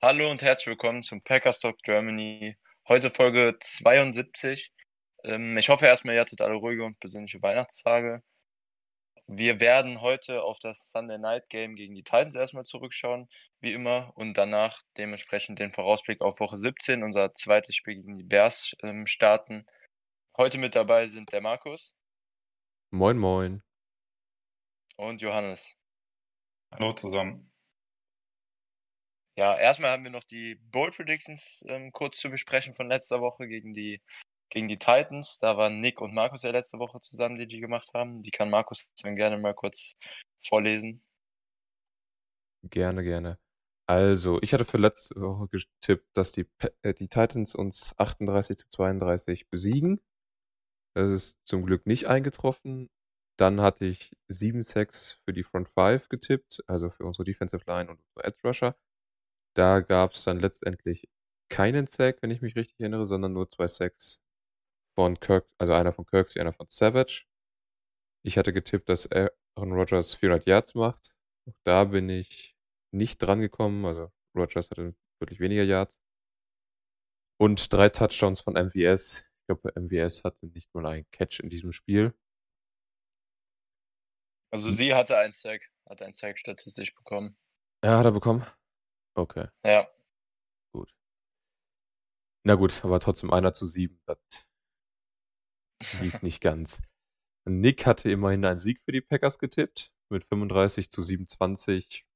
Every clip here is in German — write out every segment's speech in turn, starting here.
Hallo und herzlich willkommen zum Packers Talk Germany. Heute Folge 72. Ähm, ich hoffe erstmal, ihr hattet alle ruhige und besinnliche Weihnachtstage. Wir werden heute auf das Sunday Night Game gegen die Titans erstmal zurückschauen, wie immer, und danach dementsprechend den Vorausblick auf Woche 17, unser zweites Spiel gegen die Bears, ähm, starten. Heute mit dabei sind der Markus. Moin, moin. Und Johannes. Hallo zusammen. Ja, erstmal haben wir noch die Bold Predictions ähm, kurz zu besprechen von letzter Woche gegen die, gegen die Titans. Da waren Nick und Markus ja letzte Woche zusammen, die die gemacht haben. Die kann Markus dann gerne mal kurz vorlesen. Gerne, gerne. Also, ich hatte für letzte Woche getippt, dass die, äh, die Titans uns 38 zu 32 besiegen. Das ist zum Glück nicht eingetroffen. Dann hatte ich 7 Sacks für die Front 5 getippt, also für unsere Defensive Line und unsere Edge Rusher. Da gab es dann letztendlich keinen Sack, wenn ich mich richtig erinnere, sondern nur zwei Sacks von Kirk, also einer von Kirksey, einer von Savage. Ich hatte getippt, dass Aaron Rodgers 400 Yards macht. Auch da bin ich nicht dran gekommen. Also Rodgers hatte wirklich weniger Yards. Und drei Touchdowns von MVS. Ich glaube, MVS hatte nicht nur einen Catch in diesem Spiel. Also sie hatte einen Sack, hat einen Sack statistisch bekommen. Ja, hat er bekommen. Okay. Ja. Gut. Na gut, aber trotzdem einer zu sieben, das liegt nicht ganz. Nick hatte immerhin einen Sieg für die Packers getippt, mit 35 zu 27.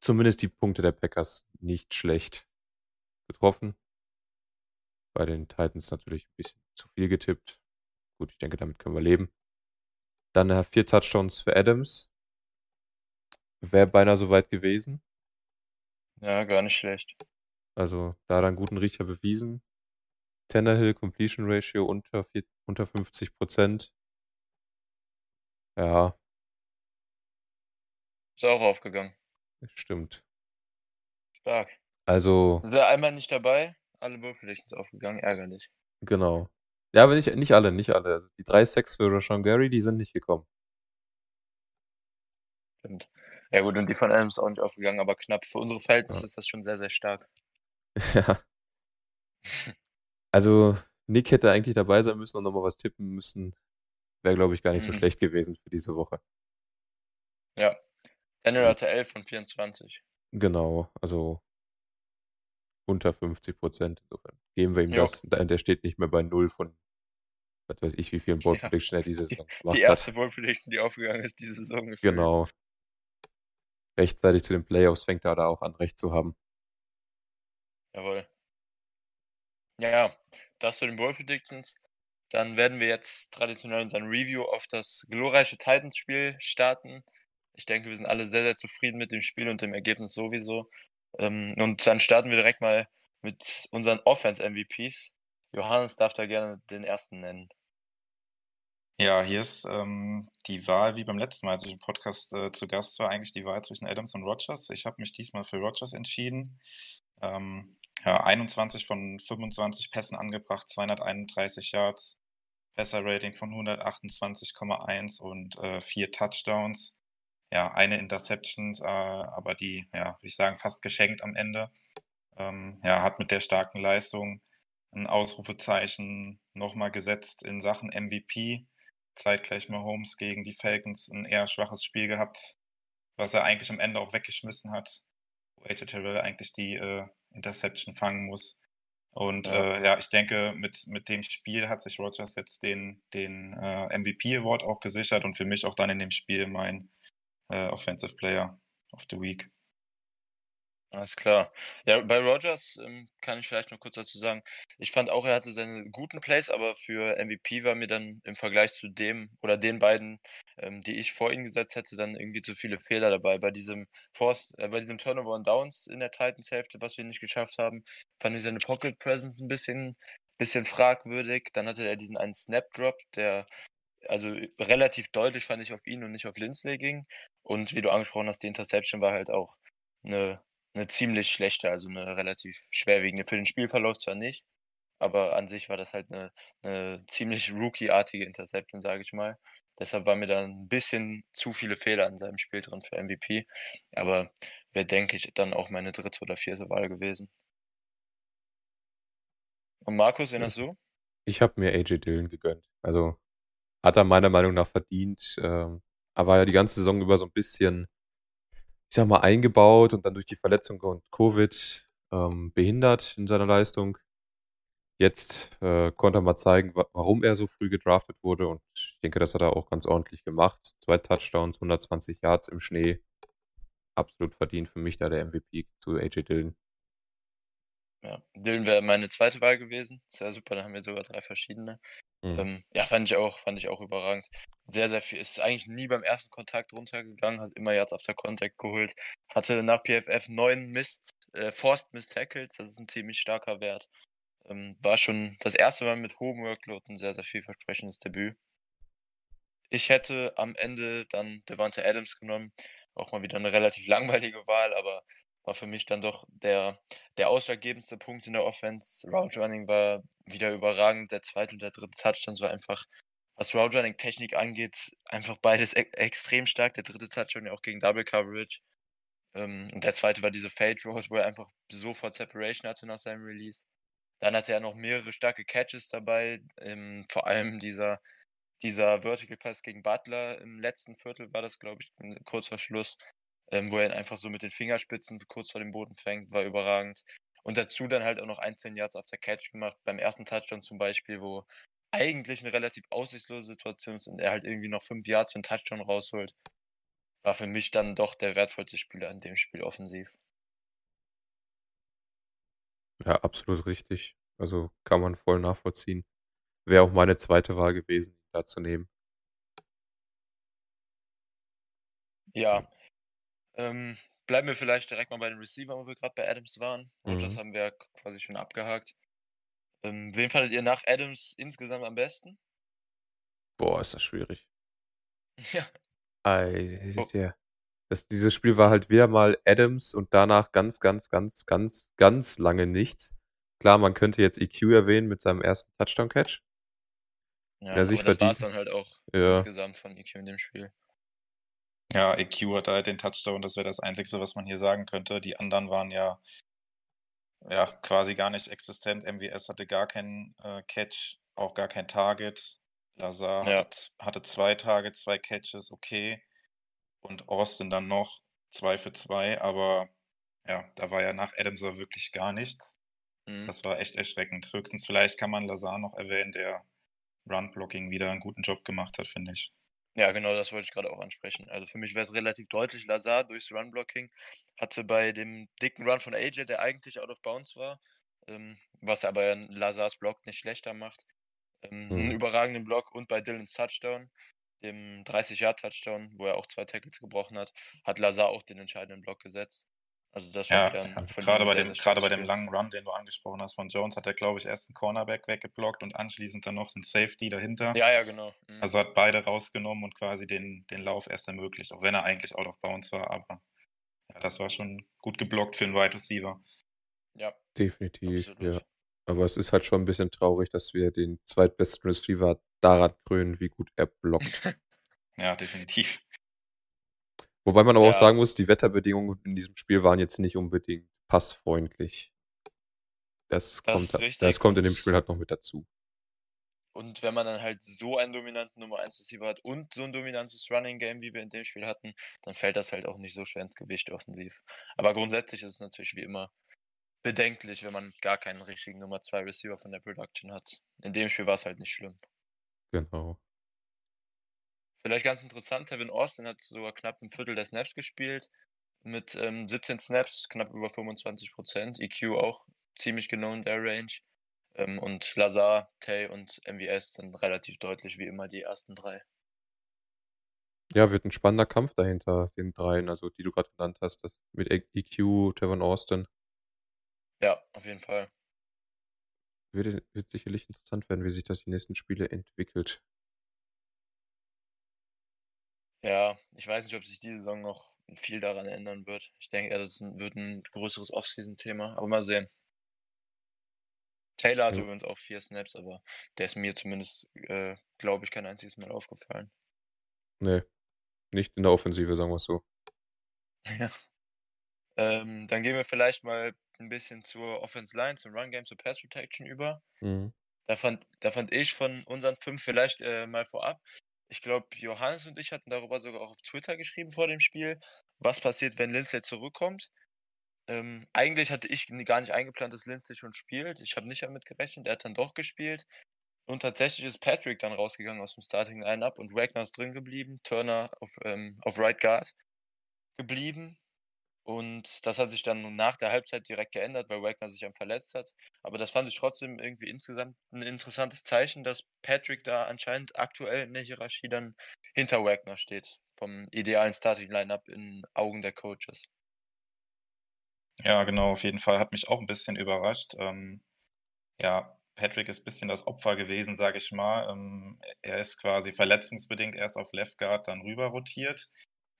Zumindest die Punkte der Packers nicht schlecht getroffen. Bei den Titans natürlich ein bisschen zu viel getippt. Gut, ich denke, damit können wir leben. Dann äh, vier Touchdowns für Adams. Wäre beinahe so weit gewesen. Ja, gar nicht schlecht. Also da dann guten Riecher bewiesen. Tannehill Completion Ratio unter, vier, unter 50 Prozent. Ja. Ist auch aufgegangen. Stimmt. Stark. Also. Sind wir einmal nicht dabei? Alle Bull Predictions aufgegangen, ärgerlich. Genau. Ja, aber nicht, nicht alle, nicht alle. Also die drei Sacks für Rashawn Gary, die sind nicht gekommen. Stimmt. Ja gut, und die von Adams auch nicht aufgegangen, aber knapp. Für unsere Verhältnisse Ja. ist das schon sehr, sehr stark. Ja. Also, Nick hätte eigentlich dabei sein müssen und nochmal was tippen müssen. Wäre, glaube ich, gar nicht so Mhm. schlecht gewesen für diese Woche. Ja. Daniel hatte 11 von 24. Genau, also unter 50 Prozent. Insofern geben wir ihm Jo. das. Da- Der steht nicht mehr bei null von, was weiß ich, wie vielen Bold Ja. Prediction er diese Saison gemacht Die hat. erste Bull Prediction, die aufgegangen ist diese Saison gefühlt. Genau. Rechtzeitig zu den Playoffs fängt er da auch an, recht zu haben. Jawohl. Ja, das zu den Bowl Predictions. Dann werden wir jetzt traditionell unseren Review auf das glorreiche Titans-Spiel starten. Ich denke, wir sind alle sehr, sehr zufrieden mit dem Spiel und dem Ergebnis sowieso. Ähm, und dann starten wir direkt mal mit unseren Offense-MVPs. Johannes darf da gerne den ersten nennen. Ja, hier ist ähm, die Wahl, wie beim letzten Mal, als ich im Podcast äh, zu Gast war, eigentlich die Wahl zwischen Adams und Rogers. Ich habe mich diesmal für Rogers entschieden. Ähm, ja, 21 von 25 Pässen angebracht, 231 Yards, Passer-Rating von 128,1 und äh, vier Touchdowns. Ja, eine Interception, äh, aber die, ja, würde ich sagen, fast geschenkt am Ende. Ähm, ja, hat mit der starken Leistung ein Ausrufezeichen nochmal gesetzt in Sachen MVP. Zeitgleich Mahomes gegen die Falcons ein eher schwaches Spiel gehabt, was er eigentlich am Ende auch weggeschmissen hat, wo AJ Terrell eigentlich die äh, Interception fangen muss. Und Ja. äh, ja, ich denke, mit, mit dem Spiel hat sich Rogers jetzt den, den äh, MVP-Award auch gesichert und für mich auch dann in dem Spiel mein äh, Offensive Player of the Week. Alles klar. Ja, bei Rodgers ähm, kann ich vielleicht noch kurz dazu sagen. Ich fand auch, er hatte seine guten Plays, aber für MVP war mir dann im Vergleich zu dem oder den beiden, ähm, die ich vor ihn gesetzt hätte, dann irgendwie zu viele Fehler dabei. Bei diesem Force, äh, bei diesem Turnover und Downs in der Titans-Hälfte, was wir nicht geschafft haben, fand ich seine Pocket Presence ein bisschen, bisschen fragwürdig. Dann hatte er diesen einen Snap Drop, der also relativ deutlich fand ich auf ihn und nicht auf Lindsley ging. Und wie du angesprochen hast, die Interception war halt auch eine eine ziemlich schlechte, also eine relativ schwerwiegende. Für den Spielverlauf zwar nicht, aber an sich war das halt eine 'ne ziemlich Rookie-artige Interception, sage ich mal. Deshalb war mir da 'n bisschen zu viele Fehler in seinem Spiel drin für MVP, aber wäre, denke ich, dann auch meine dritte oder vierte Wahl gewesen. Und Markus, wen hast du? Ich habe mir AJ Dillon gegönnt. Also, hat er meiner Meinung nach verdient. Ähm, er war ja die ganze Saison über so ein bisschen ich sag mal, eingebaut und dann durch die Verletzung und Covid ähm, behindert in seiner Leistung. Jetzt äh, konnte er mal zeigen, wa warum er so früh gedraftet wurde und ich denke, das hat er auch ganz ordentlich gemacht. Zwei Touchdowns, 120 Yards im Schnee. Absolut verdient für mich da der MVP zu AJ Dillon. Ja, Dillon wäre meine zweite Wahl gewesen. Ja super, da haben wir sogar drei verschiedene. Mhm. Ähm, ja, fand ich auch, fand ich auch überragend. Sehr, sehr viel. Ist eigentlich nie beim ersten Kontakt runtergegangen, hat immer Yards auf der Contact geholt. Hatte nach PFF neun Mist, äh, Forced Mist Tackles, das ist ein ziemlich starker Wert. Ähm, war schon das erste Mal mit hohem Workload ein sehr, sehr vielversprechendes Debüt. Ich hätte am Ende dann Devante Adams genommen. Auch mal wieder eine relativ langweilige Wahl, aber war für mich dann doch der, der ausschlaggebendste Punkt in der Offense. Route Running war wieder überragend. Der zweite und der dritte Touchdown war einfach, was Route Running Technik angeht, einfach beides e extrem stark. Der dritte Touchdown ja auch gegen Double Coverage. Ähm, und der zweite war diese Fade Road, wo er einfach sofort Separation hatte nach seinem Release. Dann hatte er noch mehrere starke Catches dabei, ähm, vor allem dieser, dieser Vertical Pass gegen Butler im letzten Viertel war das, glaube ich, kurz vor Schluss ähm, wo er ihn einfach so mit den Fingerspitzen kurz vor dem Boden fängt, war überragend. Und dazu dann halt auch noch einzelne Yards auf der Catch gemacht, beim ersten Touchdown zum Beispiel, wo eigentlich eine relativ aussichtslose Situation ist und er halt irgendwie noch fünf Yards für einen Touchdown rausholt. War für mich dann doch der wertvollste Spieler in dem Spiel offensiv. Ja, absolut richtig. Also kann man voll nachvollziehen. Wäre auch meine zweite Wahl gewesen, da zu nehmen. Ja, ähm, bleiben wir vielleicht direkt mal bei den Receivern, wo wir gerade bei Adams waren. Und das Mhm. haben wir quasi schon abgehakt. Ähm, wen fandet ihr nach Adams insgesamt am besten? Boah, ist das schwierig. Ja. Ei, Oh. ja. Das, dieses Spiel war halt wieder mal Adams und danach ganz, ganz, ganz, ganz, ganz lange nichts. Klar, man könnte jetzt EQ erwähnen mit seinem ersten Touchdown-Catch. Ja, aber das war es dann halt auch Ja. insgesamt von EQ in dem Spiel. Ja, EQ hatte halt den Touchdown, das wäre das Einzige, was man hier sagen könnte. Die anderen waren ja, ja quasi gar nicht existent. MWS hatte gar keinen äh, Catch, auch gar kein Target. Lazar Ja. hatte, hatte zwei Targets, zwei Catches, okay. Und Austin dann noch zwei für zwei, aber ja, da war ja nach Adamser wirklich gar nichts. Mhm. Das war echt erschreckend. Höchstens vielleicht kann man Lazar noch erwähnen, der Run-Blocking wieder einen guten Job gemacht hat, finde ich. Ja, genau, das wollte ich gerade auch ansprechen. Also für mich wäre es relativ deutlich, Lazar durchs Run-Blocking hatte bei dem dicken Run von AJ, der eigentlich out of bounds war, ähm, was aber Lazars Block nicht schlechter macht, ähm, einen Mhm. überragenden Block und bei Dylans Touchdown, dem 30-Yard-Touchdown, wo er auch zwei Tackles gebrochen hat, hat Lazar auch den entscheidenden Block gesetzt. Also das Ja, ein ja, von gerade bei dem, gerade bei dem langen Run, den du angesprochen hast von Jones, hat er, glaube ich, erst einen Cornerback weggeblockt und anschließend dann noch den Safety dahinter. Ja, ja, genau. Mhm. Also hat beide rausgenommen und quasi den, den Lauf erst ermöglicht, auch wenn er eigentlich out of bounds war, aber ja, das war schon gut geblockt für einen Wide Receiver. Ja, Definitiv, absolut. ja. Aber es ist halt schon ein bisschen traurig, dass wir den zweitbesten Receiver daran krönen, wie gut er blockt. Ja, definitiv. Wobei man aber auch Ja. sagen muss, die Wetterbedingungen in diesem Spiel waren jetzt nicht unbedingt passfreundlich. Das, Das kommt, das kommt in dem Spiel halt noch mit dazu. Und wenn man dann halt so einen dominanten Nummer 1 Receiver hat und so ein dominantes Running Game, wie wir in dem Spiel hatten, dann fällt das halt auch nicht so schwer ins Gewicht offensiv. Aber grundsätzlich ist es natürlich wie immer bedenklich, wenn man gar keinen richtigen Nummer 2 Receiver von der Production hat. In dem Spiel war es halt nicht schlimm. Genau. Vielleicht ganz interessant, Tevin Austin hat sogar knapp ein Viertel der Snaps gespielt. mit ähm, 17 Snaps, knapp über 25 Prozent. EQ auch ziemlich genau in der Range. Ähm, und Lazar, Tay und MVS sind relativ deutlich wie immer die ersten drei. Ja, wird ein spannender Kampf dahinter, den dreien, also die du gerade genannt hast, das mit EQ, Tevin Austin. Ja, auf jeden Fall. Wird, wird sicherlich interessant werden, wie sich das die nächsten Spiele entwickelt. Ja, ich weiß nicht, ob sich diese Saison noch viel daran ändern wird. Ich denke eher, das wird ein größeres Offseason-Thema, aber mal sehen. Taylor hatte Ja. übrigens auch vier Snaps, aber der ist mir zumindest, äh, glaube ich, kein einziges Mal aufgefallen. Nee, nicht in der Offensive, sagen wir es so. Ja. Ähm, dann gehen wir vielleicht mal ein bisschen zur Offense Line, zum Run Game, zur Pass Protection über. Mhm. Da fand, da fand ich von unseren fünf vielleicht äh, mal vorab. Ich glaube, Johannes und ich hatten darüber sogar auch auf Twitter geschrieben vor dem Spiel, was passiert, wenn Lindsay zurückkommt. Ähm, eigentlich hatte ich gar nicht eingeplant, dass Lindsay schon spielt. Ich habe nicht damit gerechnet. Er hat dann doch gespielt. Und tatsächlich ist Patrick dann rausgegangen aus dem Starting Lineup und Wagner ist drin geblieben. Turner auf, ähm, auf Right Guard geblieben. Und das hat sich dann nach der Halbzeit direkt geändert, weil Wagner sich dann verletzt hat. Aber das fand ich trotzdem irgendwie insgesamt ein interessantes Zeichen, dass Patrick da anscheinend aktuell in der Hierarchie dann hinter Wagner steht. Vom idealen Starting Lineup in Augen der Coaches. Ja, genau, auf jeden Fall. Hat mich auch ein bisschen überrascht. Ähm, ja, Patrick ist ein bisschen das Opfer gewesen, sage ich mal. Ähm, er ist quasi verletzungsbedingt erst auf Left Guard dann rüber rotiert.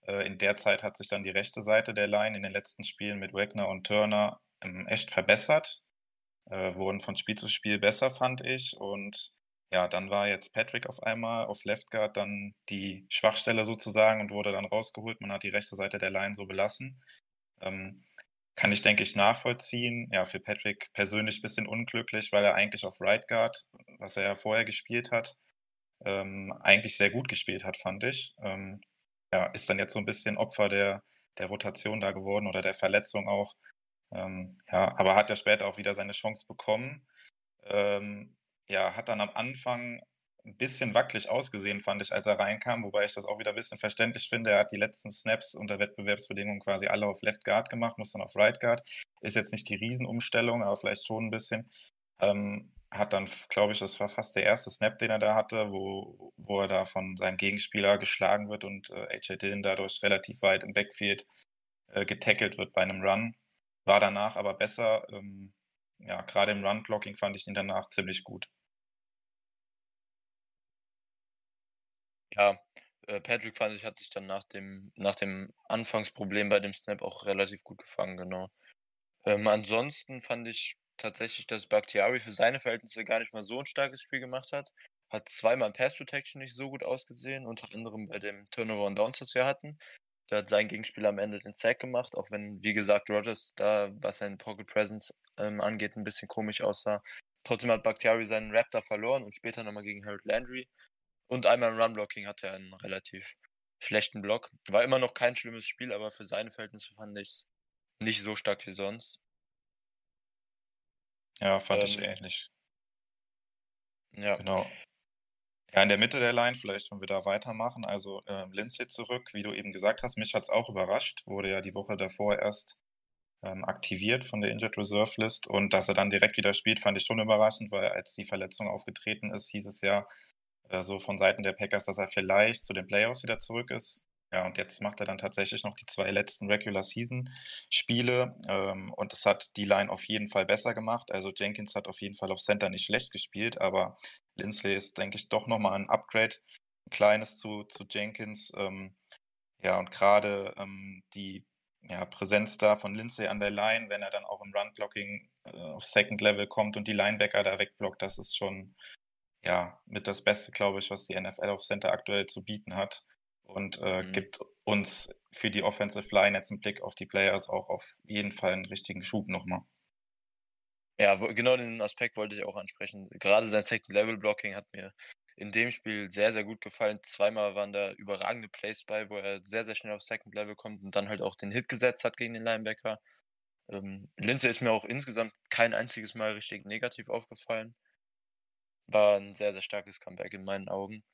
Äh, in der Zeit hat sich dann die rechte Seite der Line in den letzten Spielen mit Wagner und Turner ähm, echt verbessert. Äh, wurden von Spiel zu Spiel besser, fand ich. Und ja, dann war jetzt Patrick auf einmal auf Left Guard dann die Schwachstelle sozusagen und wurde dann rausgeholt. Man hat die rechte Seite der Line so belassen. Ähm, kann ich, denke ich, nachvollziehen. Ja, für Patrick persönlich ein bisschen unglücklich, weil er eigentlich auf Right Guard, was er ja vorher gespielt hat, ähm, eigentlich sehr gut gespielt hat, fand ich. Ähm, ja, ist dann jetzt so ein bisschen Opfer der, der Rotation da geworden oder der Verletzung auch. Ähm, ja, aber hat ja später auch wieder seine Chance bekommen. Ähm, ja, hat dann am Anfang ein bisschen wackelig ausgesehen, fand ich, als er reinkam, wobei ich das auch wieder ein bisschen verständlich finde. Er hat die letzten Snaps unter Wettbewerbsbedingungen quasi alle auf Left Guard gemacht, muss dann auf Right Guard. Ist jetzt nicht die Riesenumstellung, aber vielleicht schon ein bisschen. Ähm, hat dann, glaube ich, das war fast der erste Snap, den er da hatte, wo, wo er da von seinem Gegenspieler geschlagen wird und äh, AJ Dillon dadurch relativ weit im Backfield äh, getackelt wird bei einem Run. War danach aber besser. Ähm, ja, gerade im Run-Blocking fand ich ihn danach ziemlich gut. Ja, äh, Patrick fand ich, hat sich dann nach dem, nach dem Anfangsproblem bei dem Snap auch relativ gut gefangen, genau. Ähm, ansonsten fand ich tatsächlich, dass Bakhtiari für seine Verhältnisse gar nicht mal so ein starkes Spiel gemacht hat. Hat zweimal Pass Protection nicht so gut ausgesehen, unter anderem bei dem Turnover und Downs, das wir hatten. Da hat sein Gegenspieler am Ende den Sack gemacht, auch wenn, wie gesagt, Rogers da, was sein Pocket Presence ähm, angeht, ein bisschen komisch aussah. Trotzdem hat Bakhtiari seinen Raptor verloren und später nochmal gegen Harold Landry. Und einmal im Run-Blocking hatte er einen relativ schlechten Block. War immer noch kein schlimmes Spiel, aber für seine Verhältnisse fand ich es nicht so stark wie sonst. Ja, fand ich Ähm, ähnlich. Ja, Genau. Ja, in der Mitte der Line, vielleicht wollen wir da weitermachen. Also ähm, Lindsay zurück, wie du eben gesagt hast, mich hat es auch überrascht. Wurde ja die Woche davor erst ähm, aktiviert von der Injured Reserve List. Und dass er dann direkt wieder spielt, fand ich schon überraschend, weil als die Verletzung aufgetreten ist, hieß es ja äh, so von Seiten der Packers, dass er vielleicht zu den Playoffs wieder zurück ist. Ja, und jetzt macht er dann tatsächlich noch die zwei letzten Regular Season Spiele. Ähm, und das hat die Line auf jeden Fall besser gemacht. Also Jenkins hat auf jeden Fall auf Center nicht schlecht gespielt, aber Lindsley ist, denke ich, doch nochmal ein Upgrade, ein kleines zu, zu Jenkins. Ähm, ja, und gerade ähm, die ja, Präsenz da von Lindsay an der Line, wenn er dann auch im Run-Blocking äh, auf Second Level kommt und die Linebacker da wegblockt, das ist schon ja mit das Beste, glaube ich, was die NFL auf Center aktuell zu bieten hat. Und äh, Mhm. gibt uns für die Offensive Line jetzt einen Blick auf die Players auch auf jeden Fall einen richtigen Schub nochmal. Ja, genau den Aspekt wollte ich auch ansprechen. Gerade sein Second-Level-Blocking hat mir in dem Spiel sehr, sehr gut gefallen. Zweimal waren da überragende Plays bei, wo er sehr, sehr schnell auf Second Level kommt und dann halt auch den Hit gesetzt hat gegen den Linebacker. Ähm, Lindsay ist mir auch insgesamt kein einziges Mal richtig negativ aufgefallen. War ein sehr, sehr starkes Comeback in meinen Augen.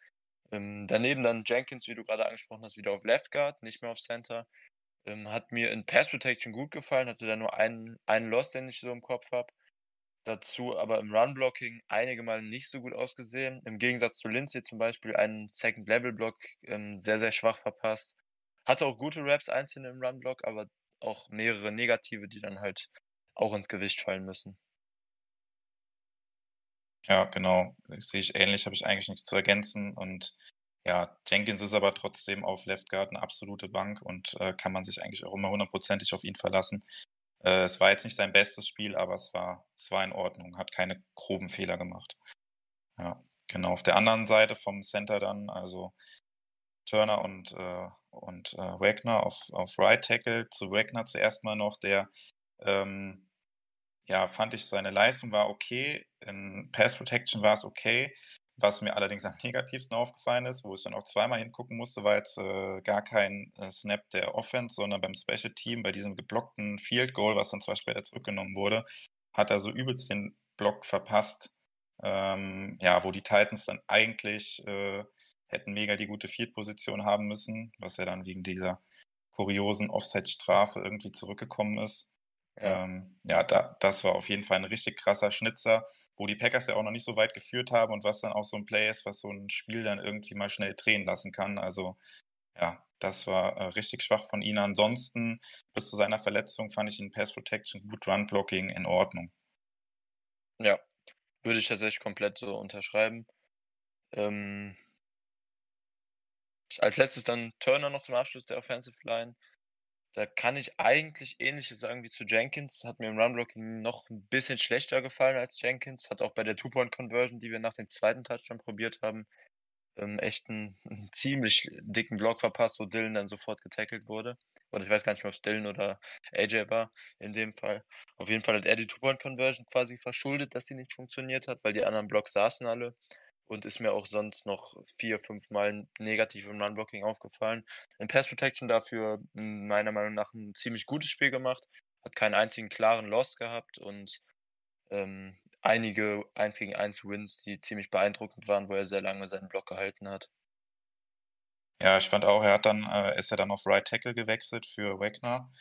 Ähm, daneben dann Jenkins, wie du gerade angesprochen hast, wieder auf Left Guard, nicht mehr auf Center. Ähm, hat mir in Pass Protection gut gefallen, hatte da nur einen, einen Loss, den ich so im Kopf habe. Dazu aber im Run-Blocking einige Mal nicht so gut ausgesehen. Im Gegensatz zu Lindsay zum Beispiel einen Second-Level-Block ähm, sehr, sehr schwach verpasst. Hatte auch gute Raps einzeln im Run-Block, aber auch mehrere negative, die dann halt auch ins Gewicht fallen müssen. Ja, genau. Das sehe ich ähnlich, habe ich eigentlich nichts zu ergänzen. Und ja, Jenkins ist aber trotzdem auf Left Guard eine absolute Bank und äh, kann man sich eigentlich auch immer hundertprozentig auf ihn verlassen. Äh, es war jetzt nicht sein bestes Spiel, aber es war, es war in Ordnung, hat keine groben Fehler gemacht. Ja, genau. Auf der anderen Seite vom Center dann, also Turner und, äh, und äh, Wagner auf, auf Right Tackle. Zu Wagner zuerst mal noch, der ähm, ja, fand ich, seine Leistung war okay. In Pass Protection war es okay. Was mir allerdings am negativsten aufgefallen ist, wo ich dann auch zweimal hingucken musste, war jetzt äh, gar kein äh, Snap der Offense, sondern beim Special Team, bei diesem geblockten Field Goal, was dann zwar später zurückgenommen wurde, hat er so übelst den Block verpasst. Ähm, ja, wo die Titans dann eigentlich äh, hätten mega die gute Field-Position haben müssen, was ja dann wegen dieser kuriosen Offside-Strafe irgendwie zurückgekommen ist. Ja, ähm, ja da, das war auf jeden Fall ein richtig krasser Schnitzer, wo die Packers ja auch noch nicht so weit geführt haben und was dann auch so ein Play ist, was so ein Spiel dann irgendwie mal schnell drehen lassen kann. Also ja, das war äh, richtig schwach von ihnen. Ansonsten, bis zu seiner Verletzung fand ich ihn Pass Protection, gut Run Blocking in Ordnung. Ja, würde ich tatsächlich komplett so unterschreiben. Ähm, als letztes dann Turner noch zum Abschluss der Offensive Line. Da kann ich eigentlich Ähnliches sagen wie zu Jenkins. Hat mir im Runblocking noch ein bisschen schlechter gefallen als Jenkins. Hat auch bei der Two-Point-Conversion, die wir nach dem zweiten Touchdown probiert haben, ähm, echt einen, einen, ziemlich dicken Block verpasst, wo Dylan dann sofort getackelt wurde. Oder ich weiß gar nicht mehr, ob es Dylan oder AJ war in dem Fall. Auf jeden Fall hat er die Two-Point-Conversion quasi verschuldet, dass sie nicht funktioniert hat, weil die anderen Blocks saßen alle und ist mir auch sonst noch vier, fünf Mal negativ im Run-Blocking aufgefallen. In Pass Protection dafür hm, meiner Meinung nach ein ziemlich gutes Spiel gemacht, hat keinen einzigen klaren Loss gehabt und ähm, einige 1 gegen 1 Wins, die ziemlich beeindruckend waren, wo er sehr lange seinen Block gehalten hat. Ja, ich fand auch, er hat dann, äh, ist er dann auf Right Tackle gewechselt für Wagner.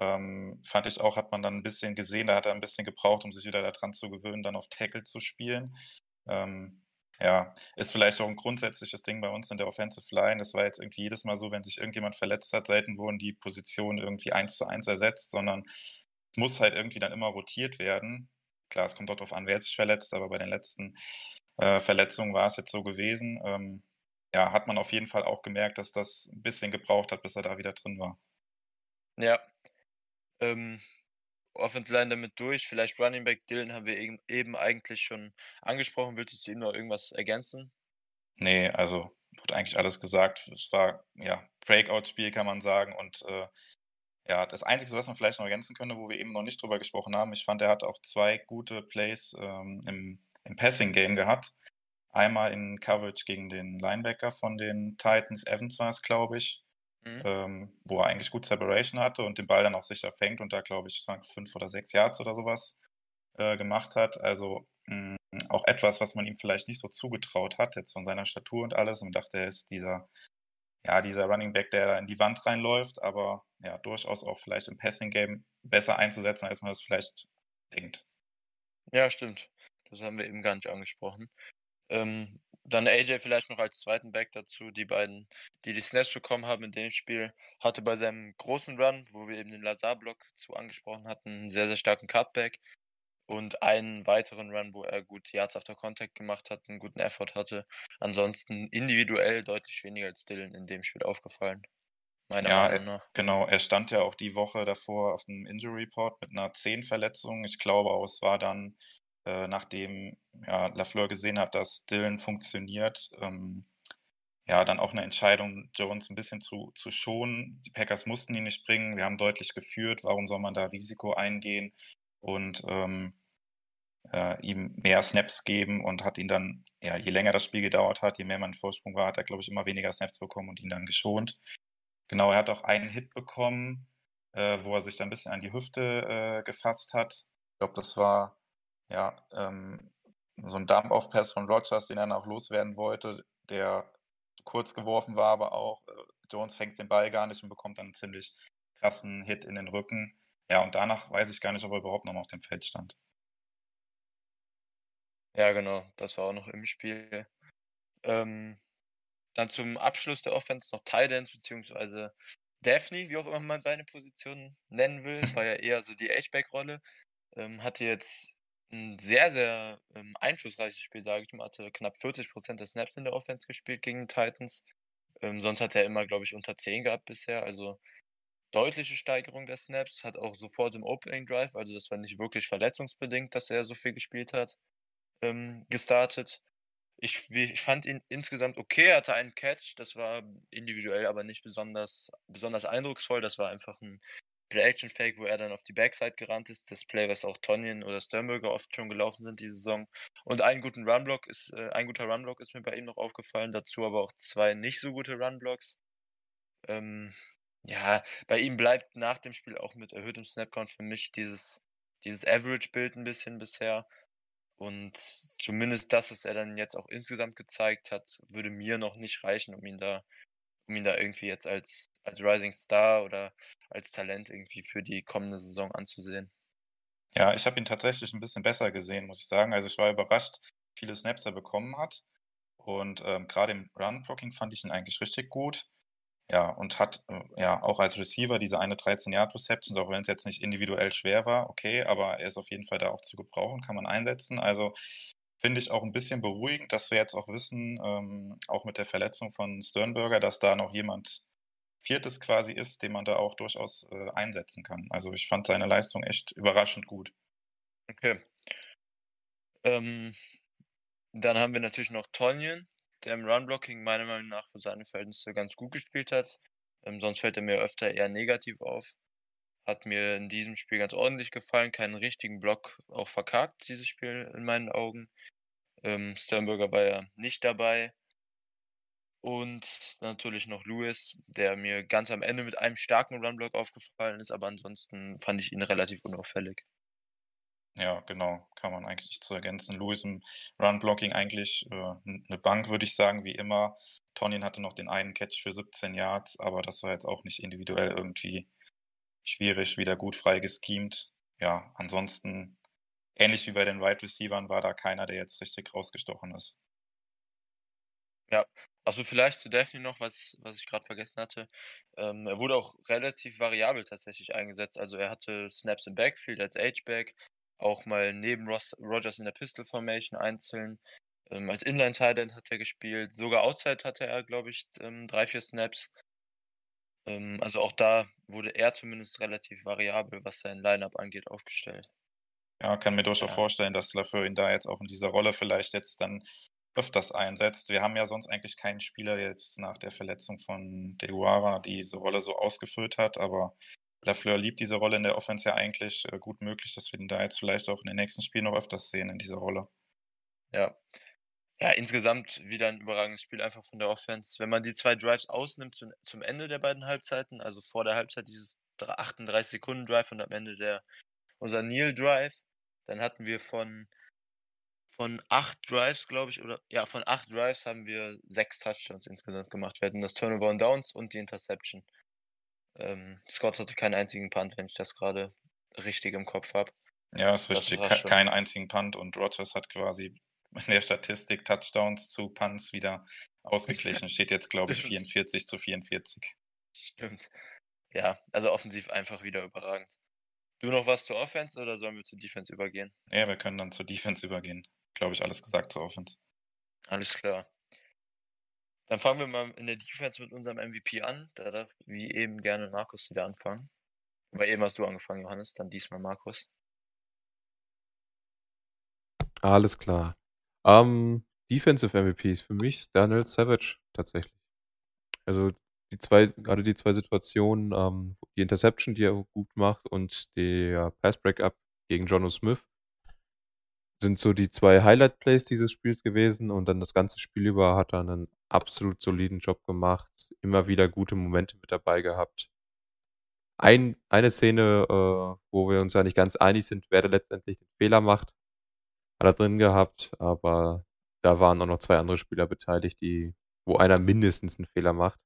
Ähm, fand ich auch, hat man dann ein bisschen gesehen, da hat er ein bisschen gebraucht, um sich wieder daran zu gewöhnen, dann auf Tackle zu spielen. Ähm, ja, ist vielleicht auch ein grundsätzliches Ding bei uns in der Offensive Line. Das war jetzt irgendwie jedes Mal so, wenn sich irgendjemand verletzt hat, selten wurden die Positionen irgendwie eins zu eins ersetzt, sondern muss halt irgendwie dann immer rotiert werden. Klar, es kommt darauf an, wer sich verletzt, aber bei den letzten äh, Verletzungen war es jetzt so gewesen. Ähm, ja, hat man auf jeden Fall auch gemerkt, dass das ein bisschen gebraucht hat, bis er da wieder drin war. Ja. Ähm, Offensive Line damit durch. Vielleicht Running Back Dylan haben wir eben eigentlich schon angesprochen. Willst du zu ihm noch irgendwas ergänzen? Nee, also wurde eigentlich alles gesagt. Es war ja Breakout-Spiel, kann man sagen. Und äh, ja, das Einzige, was man vielleicht noch ergänzen könnte, wo wir eben noch nicht drüber gesprochen haben, ich fand, er hat auch zwei gute Plays ähm, im, im Passing-Game gehabt. Einmal in Coverage gegen den Linebacker von den Titans, Evans war es, glaube ich. Mhm. Ähm, wo er eigentlich gut Separation hatte und den Ball dann auch sicher fängt und da, glaube ich, fünf oder sechs Yards oder sowas äh, gemacht hat. Also mh, mm, auch etwas, was man ihm vielleicht nicht so zugetraut hat, jetzt von seiner Statur und alles. Und dachte, er ist dieser, ja, dieser Running Back, der in die Wand reinläuft, aber ja, durchaus auch vielleicht im Passing Game besser einzusetzen, als man das vielleicht denkt. Ja, stimmt. Das haben wir eben gar nicht angesprochen. Ähm, dann AJ vielleicht noch als zweiten Back dazu. Die beiden, die die Snaps bekommen haben in dem Spiel, hatte bei seinem großen Run, wo wir eben den Lazar-Block zu angesprochen hatten, einen sehr, sehr starken Cutback und einen weiteren Run, wo er gut Yards after Contact gemacht hat, einen guten Effort hatte. Ansonsten individuell deutlich weniger als Dylan in dem Spiel aufgefallen. Meiner ja, Meinung nach. Genau, er stand ja auch die Woche davor auf dem Injury Report mit einer Zehenverletzung. Ich glaube auch, es war dann äh, nachdem ja, Lafleur gesehen hat, dass Dylan funktioniert, ähm, ja, dann auch eine Entscheidung, Jones ein bisschen zu, zu schonen. Die Packers mussten ihn nicht bringen. Wir haben deutlich geführt. Warum soll man da Risiko eingehen und ähm, äh, ihm mehr Snaps geben und hat ihn dann, ja, je länger das Spiel gedauert hat, je mehr man Vorsprung war, hat er, glaube ich, immer weniger Snaps bekommen und ihn dann geschont. Genau, er hat auch einen Hit bekommen, äh, wo er sich dann ein bisschen an die Hüfte äh, gefasst hat. Ich glaube, das war ja, ähm, so ein Dump-Off-Pass von Rogers, den er auch loswerden wollte, der kurz geworfen war, aber auch äh, Jones fängt den Ball gar nicht und bekommt dann einen ziemlich krassen Hit in den Rücken. Ja, und danach weiß ich gar nicht, ob er überhaupt noch auf dem Feld stand. Ja, genau, das war auch noch im Spiel. Ähm, dann zum Abschluss der Offense noch Titans beziehungsweise Daphne, wie auch immer man seine Position nennen will, war ja eher so die H-Back-Rolle. Ähm, hatte jetzt ein sehr, sehr ähm, einflussreiches Spiel, sage ich mal. Hatte knapp 40% der Snaps in der Offense gespielt gegen Titans. Ähm, sonst hat er immer, glaube ich, unter 10 gehabt bisher. Also deutliche Steigerung der Snaps. Hat auch sofort im Opening Drive, also das war nicht wirklich verletzungsbedingt, dass er so viel gespielt hat, ähm, gestartet. Ich, ich fand ihn insgesamt okay, er hatte einen Catch, das war individuell aber nicht besonders, besonders eindrucksvoll. Das war einfach ein Play-Action-Fake, wo er dann auf die Backside gerannt ist. Das Play, was auch Tonyan oder Sternberger oft schon gelaufen sind diese Saison. Und einen guten Runblock ist, äh, ein guter Runblock ist mir bei ihm noch aufgefallen. Dazu aber auch zwei nicht so gute Runblocks. Ähm, ja, bei ihm bleibt nach dem Spiel auch mit erhöhtem Snapcount für mich dieses, dieses Average-Bild ein bisschen bisher. Und zumindest das, was er dann jetzt auch insgesamt gezeigt hat, würde mir noch nicht reichen, um ihn da, um ihn da irgendwie jetzt als, als Rising Star oder als Talent irgendwie für die kommende Saison anzusehen. Ja, ich habe ihn tatsächlich ein bisschen besser gesehen, muss ich sagen. Also ich war überrascht, wie viele Snaps er bekommen hat. Und ähm, gerade im Run-Blocking fand ich ihn eigentlich richtig gut. Ja, und hat äh, ja auch als Receiver diese eine 13-Yard-Reception, auch wenn es jetzt nicht individuell schwer war, okay, aber er ist auf jeden Fall da auch zu gebrauchen, kann man einsetzen. Also finde ich auch ein bisschen beruhigend, dass wir jetzt auch wissen, ähm, auch mit der Verletzung von Sternberger, dass da noch jemand Viertes quasi ist, den man da auch durchaus äh, einsetzen kann. Also ich fand seine Leistung echt überraschend gut. Okay. Ähm, dann haben wir natürlich noch Tonyan, der im Run-Blocking meiner Meinung nach für seine Verhältnisse ganz gut gespielt hat. Ähm, sonst fällt er mir öfter eher negativ auf. Hat mir in diesem Spiel ganz ordentlich gefallen. Keinen richtigen Block auch verkackt, dieses Spiel in meinen Augen. Ähm, Sternberger war ja nicht dabei. Und natürlich noch Lewis, der mir ganz am Ende mit einem starken Runblock aufgefallen ist, aber ansonsten fand ich ihn relativ unauffällig. Ja, genau, kann man eigentlich zu ergänzen. Lewis im Run-Blocking eigentlich äh, eine Bank, würde ich sagen, wie immer. Tonin hatte noch den einen Catch für 17 Yards, aber das war jetzt auch nicht individuell irgendwie schwierig, wieder gut frei geschemt. Ja, ansonsten, ähnlich wie bei den Wide Receivern, war da keiner, der jetzt richtig rausgestochen ist. Ja, also vielleicht zu Daphne noch, was, was ich gerade vergessen hatte. Ähm, er wurde auch relativ variabel tatsächlich eingesetzt. Also er hatte Snaps im Backfield als H-Back, auch mal neben Ross, Rogers in der Pistol Formation einzeln. Ähm, als Inline Tight hat er gespielt. Sogar Outside hatte er, glaube ich, ähm, drei, vier Snaps. Ähm, also auch da wurde er zumindest relativ variabel, was sein Lineup angeht, aufgestellt. Ja, kann mir durchaus ja. vorstellen, dass Lafleur ihn da jetzt auch in dieser Rolle vielleicht jetzt dann öfters einsetzt. Wir haben ja sonst eigentlich keinen Spieler jetzt nach der Verletzung von Deguara, die diese Rolle so ausgefüllt hat, aber Lafleur liebt diese Rolle in der Offense ja eigentlich äh, gut möglich, dass wir ihn da jetzt vielleicht auch in den nächsten Spielen noch öfters sehen in dieser Rolle. Ja. Ja, insgesamt wieder ein überragendes Spiel einfach von der Offense. Wenn man die zwei Drives ausnimmt zum, zum Ende der beiden Halbzeiten, also vor der Halbzeit dieses 38 Sekunden Drive und am Ende der unser Neil Drive, dann hatten wir von von acht Drives, glaube ich, oder ja, von acht Drives haben wir sechs Touchdowns insgesamt gemacht. Wir hatten das Turnover und Downs und die Interception. Ähm, Scott hatte keinen einzigen Punt, wenn ich das gerade richtig im Kopf habe. Ja, ist richtig. Ke keinen einzigen Punt und Rogers hat quasi in der Statistik Touchdowns zu Punts wieder ausgeglichen. Steht jetzt, glaube ich, 44 zu 44. Stimmt. Ja, also offensiv einfach wieder überragend. Du noch was zur Offense oder sollen wir zur Defense übergehen? Ja, wir können dann zur Defense übergehen. Glaube ich, alles gesagt zur Offense. Alles klar. Dann fangen wir mal in der Defense mit unserem MVP an. Da darf wie eben gerne Markus wieder anfangen. Aber eben hast du angefangen, Johannes, dann diesmal Markus. Alles klar. Ähm, Defensive MVP ist für mich Daniel Savage tatsächlich. Also die zwei, gerade die zwei Situationen, ähm, die Interception, die er gut macht und der Pass Breakup gegen Jono Smith, sind so die zwei Highlight-Plays dieses Spiels gewesen und dann das ganze Spiel über hat er einen absolut soliden Job gemacht, immer wieder gute Momente mit dabei gehabt. Ein, eine Szene, äh, wo wir uns ja nicht ganz einig sind, wer da letztendlich den Fehler macht, hat er drin gehabt, aber da waren auch noch zwei andere Spieler beteiligt, die, wo einer mindestens einen Fehler macht.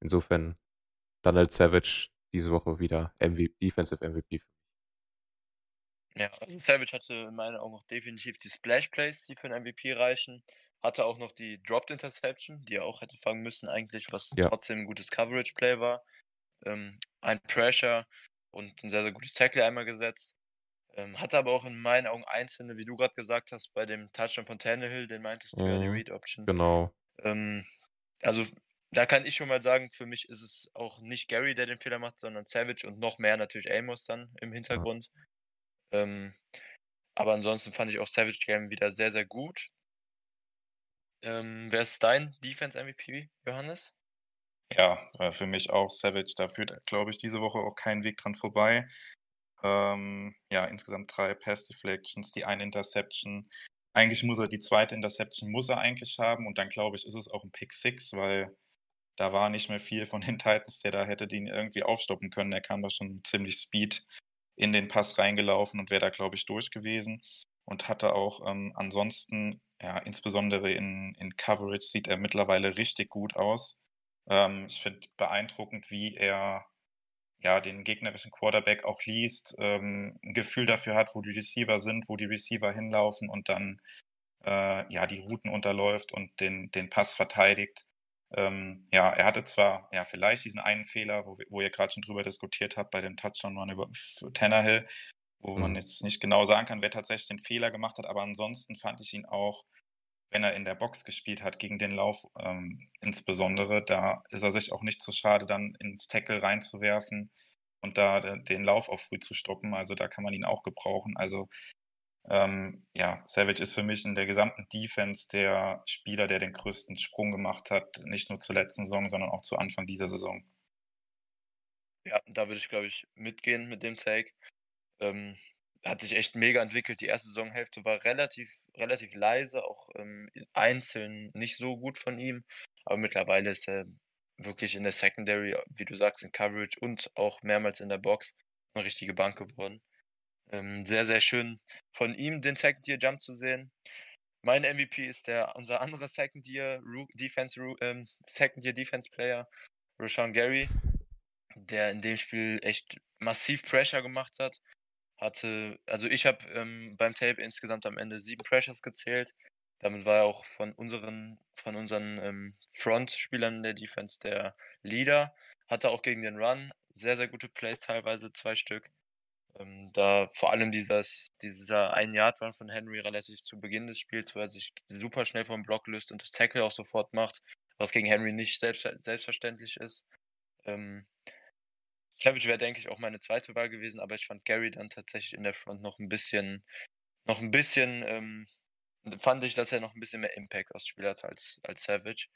Insofern Donald Savage diese Woche wieder MVP, Defensive MVP. Ja, also Savage hatte in meinen Augen auch definitiv die Splash Plays, die für einen MVP reichen. Hatte auch noch die Dropped Interception, die er auch hätte fangen müssen eigentlich, was Ja. trotzdem ein gutes Coverage Play war. Ähm, ein Pressure und ein sehr, sehr gutes Tackle einmal gesetzt. Ähm, hatte aber auch in meinen Augen einzelne, wie du gerade gesagt hast, bei dem Touchdown von Tannehill, den meintest du ja, die Mhm, Read Option. Genau. Ähm, also da kann ich schon mal sagen, für mich ist es auch nicht Gary, der den Fehler macht, sondern Savage und noch mehr natürlich Amos dann im Hintergrund. Ähm, aber ansonsten fand ich auch Savage Game wieder sehr, sehr gut. Ähm, wer ist dein Defense MVP, Johannes? Ja, äh, für mich auch Savage. Da führt, glaube ich, diese Woche auch kein Weg dran vorbei. Ähm, ja, insgesamt drei Pass Deflections, die eine Interception. Eigentlich muss er die zweite Interception muss er eigentlich haben und dann glaube ich, ist es auch ein Pick Six, weil da war nicht mehr viel von den Titans, der da hätte den irgendwie aufstoppen können. Er kam da schon ziemlich Speed in den Pass reingelaufen und wäre da, glaube ich, durch gewesen und hatte auch ähm, ansonsten, ja, insbesondere in, in Coverage sieht er mittlerweile richtig gut aus. Ähm, ich finde beeindruckend, wie er ja den gegnerischen Quarterback auch liest, ähm, ein Gefühl dafür hat, wo die Receiver sind, wo die Receiver hinlaufen und dann äh, ja die Routen unterläuft und den, den Pass verteidigt. Ähm, ja, er hatte zwar ja vielleicht diesen einen Fehler, wo, wo ihr gerade schon drüber diskutiert habt, bei dem Touchdown-Run über Tannehill, wo man Mhm. jetzt nicht genau sagen kann, wer tatsächlich den Fehler gemacht hat, aber ansonsten fand ich ihn auch, wenn er in der Box gespielt hat, gegen den Lauf ähm, insbesondere, da ist er sich auch nicht zu schade, dann ins Tackle reinzuwerfen und da de- den Lauf auch früh zu stoppen. Also da kann man ihn auch gebrauchen. Also ähm, ja, Savage ist für mich in der gesamten Defense der Spieler, der den größten Sprung gemacht hat, nicht nur zur letzten Saison, sondern auch zu Anfang dieser Saison. Ja, da würde ich, glaube ich, mitgehen mit dem Take. Ähm, hat sich echt mega entwickelt. Die erste Saisonhälfte war relativ, relativ leise, auch ähm, einzeln nicht so gut von ihm. Aber mittlerweile ist er wirklich in der Secondary, wie du sagst, in Coverage und auch mehrmals in der Box eine richtige Bank geworden. Ähm, sehr, sehr schön von ihm den Second Year Jump zu sehen. Mein MVP ist der unser anderer Second Year Defense ähm, Second Year Defense Player, Rashawn Gary, der in dem Spiel echt massiv Pressure gemacht hat. Hatte, also ich habe ähm, beim Tape insgesamt am Ende sieben Pressures gezählt. Damit war er auch von unseren, von unseren ähm, Front-Spielern der Defense der Leader. Hatte auch gegen den Run sehr, sehr gute Plays, teilweise zwei Stück. Ähm, da vor allem dieses, dieser ein Yard Run von Henry relativ zu Beginn des Spiels, wo er sich super schnell vom Block löst und das Tackle auch sofort macht, was gegen Henry nicht selbst, selbstverständlich ist. Ähm, Savage wäre, denke ich, auch meine zweite Wahl gewesen, aber ich fand Gary dann tatsächlich in der Front noch ein bisschen, noch ein bisschen, ähm, fand ich, dass er noch ein bisschen mehr Impact aufs Spiel hat als, als Savage.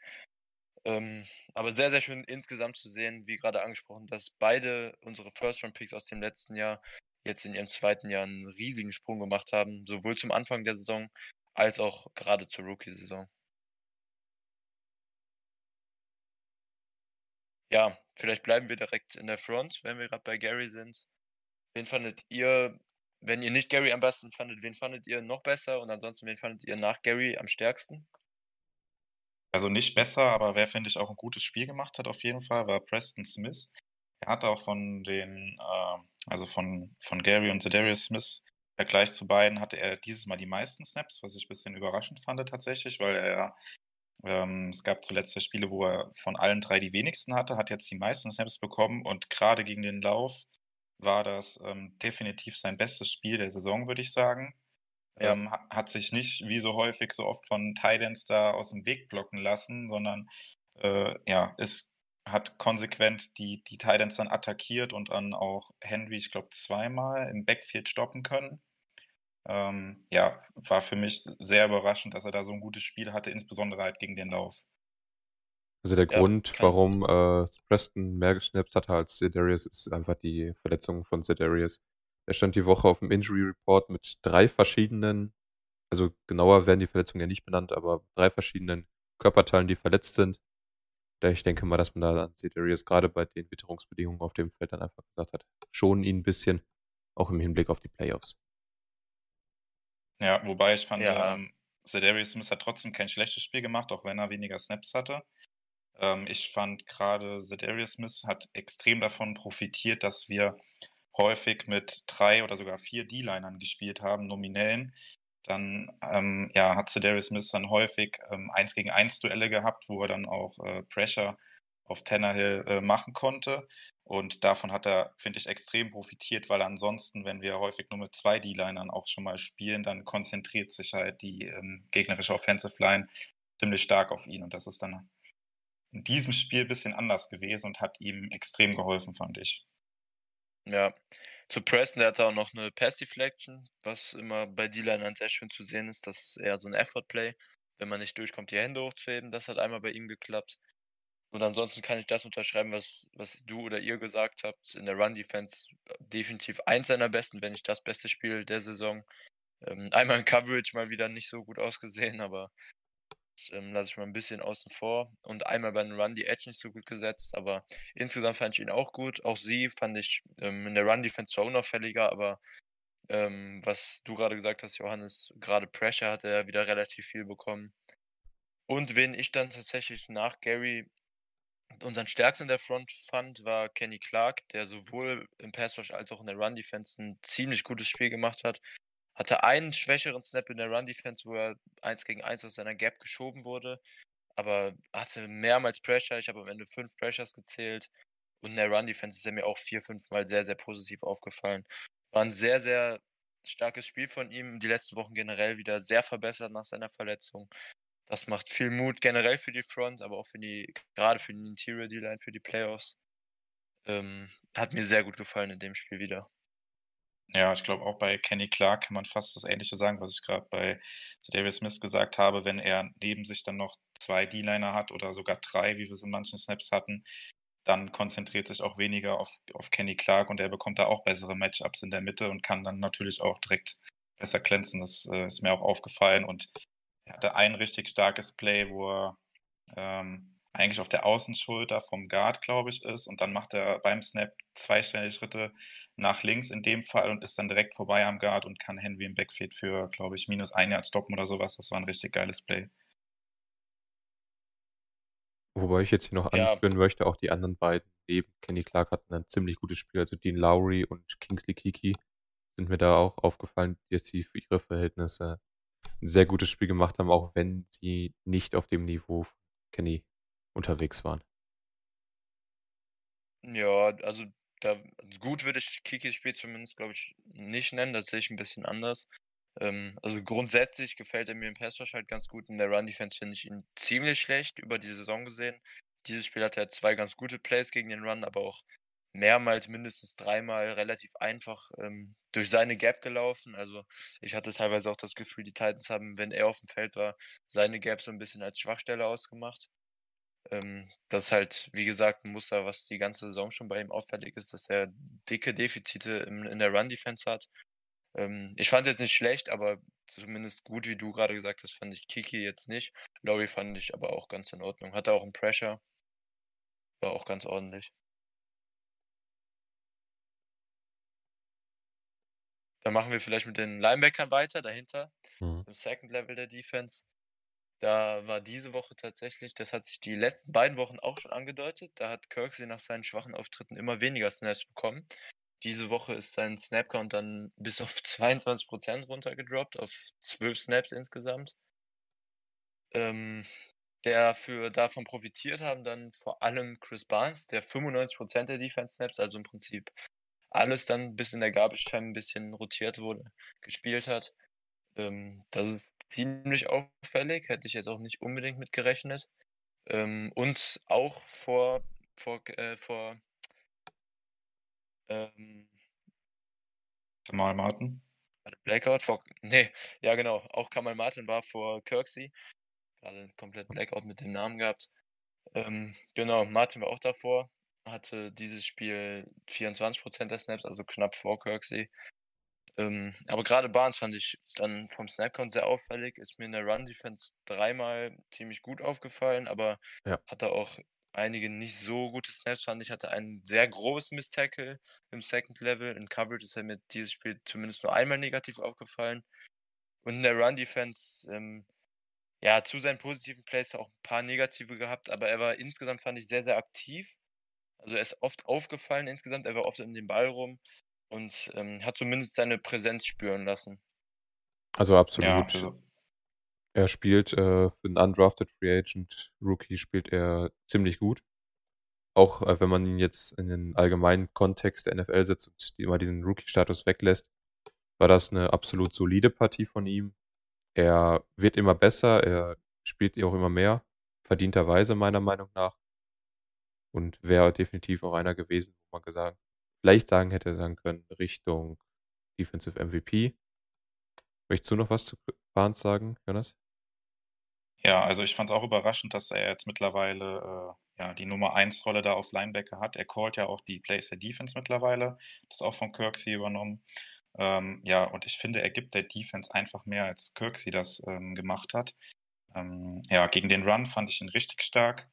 Ähm, aber sehr, sehr schön insgesamt zu sehen, wie gerade angesprochen, dass beide unsere First-Round-Picks aus dem letzten Jahr jetzt in ihrem zweiten Jahr einen riesigen Sprung gemacht haben, sowohl zum Anfang der Saison als auch gerade zur Rookie-Saison. Ja, vielleicht bleiben wir direkt in der Front, wenn wir gerade bei Gary sind. Wen fandet ihr, wenn ihr nicht Gary am besten fandet, wen fandet ihr noch besser und ansonsten wen fandet ihr nach Gary am stärksten? Also nicht besser, aber wer, finde ich, auch ein gutes Spiel gemacht hat auf jeden Fall, war Preston Smith. Er hatte auch von den, äh, also von, von Gary und Zedarius Smith, im Vergleich zu beiden, hatte er dieses Mal die meisten Snaps, was ich ein bisschen überraschend fand tatsächlich, weil er, ähm, es gab zuletzt Spiele, wo er von allen drei die wenigsten hatte, hat jetzt die meisten Snaps bekommen und gerade gegen den Lauf war das ähm, definitiv sein bestes Spiel der Saison, würde ich sagen. Ja. Ähm, ha- hat sich nicht wie so häufig so oft von Titans da aus dem Weg blocken lassen, sondern äh, ja, es hat konsequent die, die Titans dann attackiert und dann auch Henry, ich glaube, zweimal im Backfield stoppen können. Ähm, ja, war für mich sehr überraschend, dass er da so ein gutes Spiel hatte, insbesondere halt gegen den Lauf. Also der Ja, Grund, warum äh, Preston mehr Snaps hatte als Zedarius, ist einfach die Verletzung von Zedarius. Er stand die Woche auf dem Injury Report mit drei verschiedenen, also genauer werden die Verletzungen ja nicht benannt, aber drei verschiedenen Körperteilen, die verletzt sind. Da ich denke mal, dass man da an Zedarius gerade bei den Witterungsbedingungen auf dem Feld dann einfach gesagt hat, schonen ihn ein bisschen, auch im Hinblick auf die Playoffs. Ja, wobei ich fand, Ja. ähm, Zedarius Smith hat trotzdem kein schlechtes Spiel gemacht, auch wenn er weniger Snaps hatte. Ähm, ich fand gerade Zedarius Smith hat extrem davon profitiert, dass wir häufig mit drei oder sogar vier D-Linern gespielt haben, nominellen. Dann ähm, ja, hat Cedarius Smith dann häufig ähm, 1 gegen 1 Duelle gehabt, wo er dann auch äh, Pressure auf Tannehill äh, machen konnte. Und davon hat er, finde ich, extrem profitiert, weil ansonsten, wenn wir häufig nur mit zwei D-Linern auch schon mal spielen, dann konzentriert sich halt die ähm, gegnerische Offensive Line ziemlich stark auf ihn. Und das ist dann in diesem Spiel ein bisschen anders gewesen und hat ihm extrem geholfen, fand ich. Ja, zu Preston, der hatte auch noch eine Pass Deflection, was immer bei D-Linern sehr schön zu sehen ist. Das ist eher so ein Effort-Play. Wenn man nicht durchkommt, die Hände hochzuheben, das hat einmal bei ihm geklappt. Und ansonsten kann ich das unterschreiben, was, was du oder ihr gesagt habt. In der Run-Defense definitiv eins seiner besten, wenn nicht das beste Spiel der Saison. Ähm, einmal in Coverage mal wieder nicht so gut ausgesehen, aber ähm, lasse ich mal ein bisschen außen vor. Und einmal bei den Run die Edge nicht so gut gesetzt, aber insgesamt fand ich ihn auch gut. Auch sie fand ich ähm, in der Run-Defense zwar unauffälliger, aber ähm, was du gerade gesagt hast, Johannes, gerade Pressure hat er wieder relativ viel bekommen. Und wen ich dann tatsächlich nach Gary unseren stärksten in der Front fand, war Kenny Clark, der sowohl im Pass Rush als auch in der Run Defense ein ziemlich gutes Spiel gemacht hat. Hatte einen schwächeren Snap in der Run-Defense, wo er 1 gegen 1 aus seiner Gap geschoben wurde. Aber hatte mehrmals Pressure. Ich habe am Ende fünf Pressures gezählt. Und in der Run-Defense ist er mir auch vier, fünf Mal sehr, sehr positiv aufgefallen. War ein sehr, sehr starkes Spiel von ihm. Die letzten Wochen generell wieder sehr verbessert nach seiner Verletzung. Das macht viel Mut generell für die Front, aber auch für die, gerade für die Interior D-Line, für die Playoffs. Ähm, hat mir sehr gut gefallen in dem Spiel wieder. Ja, ich glaube auch bei Kenny Clark kann man fast das Ähnliche sagen, was ich gerade bei David Smith gesagt habe. Wenn er neben sich dann noch zwei D-Liner hat oder sogar drei, wie wir es in manchen Snaps hatten, dann konzentriert sich auch weniger auf, auf Kenny Clark und er bekommt da auch bessere Matchups in der Mitte und kann dann natürlich auch direkt besser glänzen. Das äh, ist mir auch aufgefallen und er hatte ein richtig starkes Play, wo er ähm, eigentlich auf der Außenschulter vom Guard, glaube ich, ist. Und dann macht er beim Snap zweistellige Schritte nach links in dem Fall und ist dann direkt vorbei am Guard und kann Henry im Backfeed für, glaube ich, minus ein Yard stoppen oder sowas. Das war ein richtig geiles Play. Wobei ich jetzt hier noch ja. anführen möchte, auch die anderen beiden neben Kenny Clark hatten ein ziemlich gutes Spiel. Also Dean Lowry und Kingsley Kiki sind mir da auch aufgefallen, dass sie für ihre Verhältnisse ein sehr gutes Spiel gemacht haben, auch wenn sie nicht auf dem Niveau von Kenny unterwegs waren. Ja, also da gut würde ich Kikis Spiel zumindest, glaube ich, nicht nennen. Das sehe ich ein bisschen anders. Ähm, also grundsätzlich gefällt er mir im Pass halt ganz gut. In der Run Defense finde ich ihn ziemlich schlecht über die Saison gesehen. Dieses Spiel hat er zwei ganz gute Plays gegen den Run, aber auch mehrmals, mindestens dreimal relativ einfach ähm, durch seine Gap gelaufen. Also ich hatte teilweise auch das Gefühl, die Titans haben, wenn er auf dem Feld war, seine Gap so ein bisschen als Schwachstelle ausgemacht. Ähm, das ist halt, wie gesagt, ein Muster, was die ganze Saison schon bei ihm auffällig ist, dass er dicke Defizite in, in der Run-Defense hat. Ähm, ich fand es jetzt nicht schlecht, aber zumindest gut, wie du gerade gesagt hast, fand ich Kiki jetzt nicht. Lowry fand ich aber auch ganz in Ordnung. Hatte auch einen Pressure. War auch ganz ordentlich. Dann machen wir vielleicht mit den Linebackern weiter, dahinter, mhm. im Second Level der Defense. Da war diese Woche tatsächlich, das hat sich die letzten beiden Wochen auch schon angedeutet, da hat Kirksey nach seinen schwachen Auftritten immer weniger Snaps bekommen. Diese Woche ist sein Snapcount dann bis auf 22% runtergedroppt, auf 12 Snaps insgesamt. Ähm, der für davon profitiert haben dann vor allem Chris Barnes, der 95% der Defense Snaps, also im Prinzip alles dann bis in der Garbage Time ein bisschen rotiert wurde, gespielt hat. Ähm, das ziemlich auffällig, hätte ich jetzt auch nicht unbedingt mit gerechnet. Ähm, und auch vor, vor, äh, vor ähm, Kamal Martin. Blackout vor, nee, ja genau, auch Kamal Martin war vor Kirksey. Gerade komplett Blackout mit dem Namen gehabt. Ähm, genau, Martin war auch davor, hatte dieses Spiel 24% der Snaps, also knapp vor Kirksey. Ähm, aber gerade Barnes fand ich dann vom Snapcount sehr auffällig, ist mir in der Run-Defense dreimal ziemlich gut aufgefallen, aber ja. hatte auch einige nicht so gute Snaps, fand ich. Hatte einen sehr großen Miss-Tackle im Second Level. In Coverage ist er mir dieses Spiel zumindest nur einmal negativ aufgefallen. Und in der Run-Defense, ähm, ja, zu seinen positiven Plays auch ein paar negative gehabt, aber er war insgesamt, fand ich, sehr, sehr aktiv. Also er ist oft aufgefallen insgesamt, er war oft in den Ball rum und ähm, hat zumindest seine Präsenz spüren lassen. Also Ja, absolut. also, Er spielt äh, für einen undrafted Free Agent Rookie spielt er ziemlich gut. Auch äh, wenn man ihn jetzt in den allgemeinen Kontext der NFL setzt und die, immer diesen Rookie-Status weglässt, war das eine absolut solide Partie von ihm. Er wird immer besser, er spielt auch immer mehr, verdienterweise meiner Meinung nach. Und wäre definitiv auch einer gewesen, wo man gesagt, vielleicht sagen hätte sagen können, Richtung Defensive MVP. Möchtest du noch was zu Barnes sagen, Jonas? ja, also ich fand es auch überraschend, dass er jetzt mittlerweile äh, ja, die Nummer 1 Rolle da auf Linebacker hat. Er callt ja auch die Plays der Defense mittlerweile. Das auch von Kirksey übernommen. Ähm, ja, und ich finde, er gibt der Defense einfach mehr, als Kirksey das ähm, gemacht hat. Ähm, ja, gegen den Run fand ich ihn richtig stark.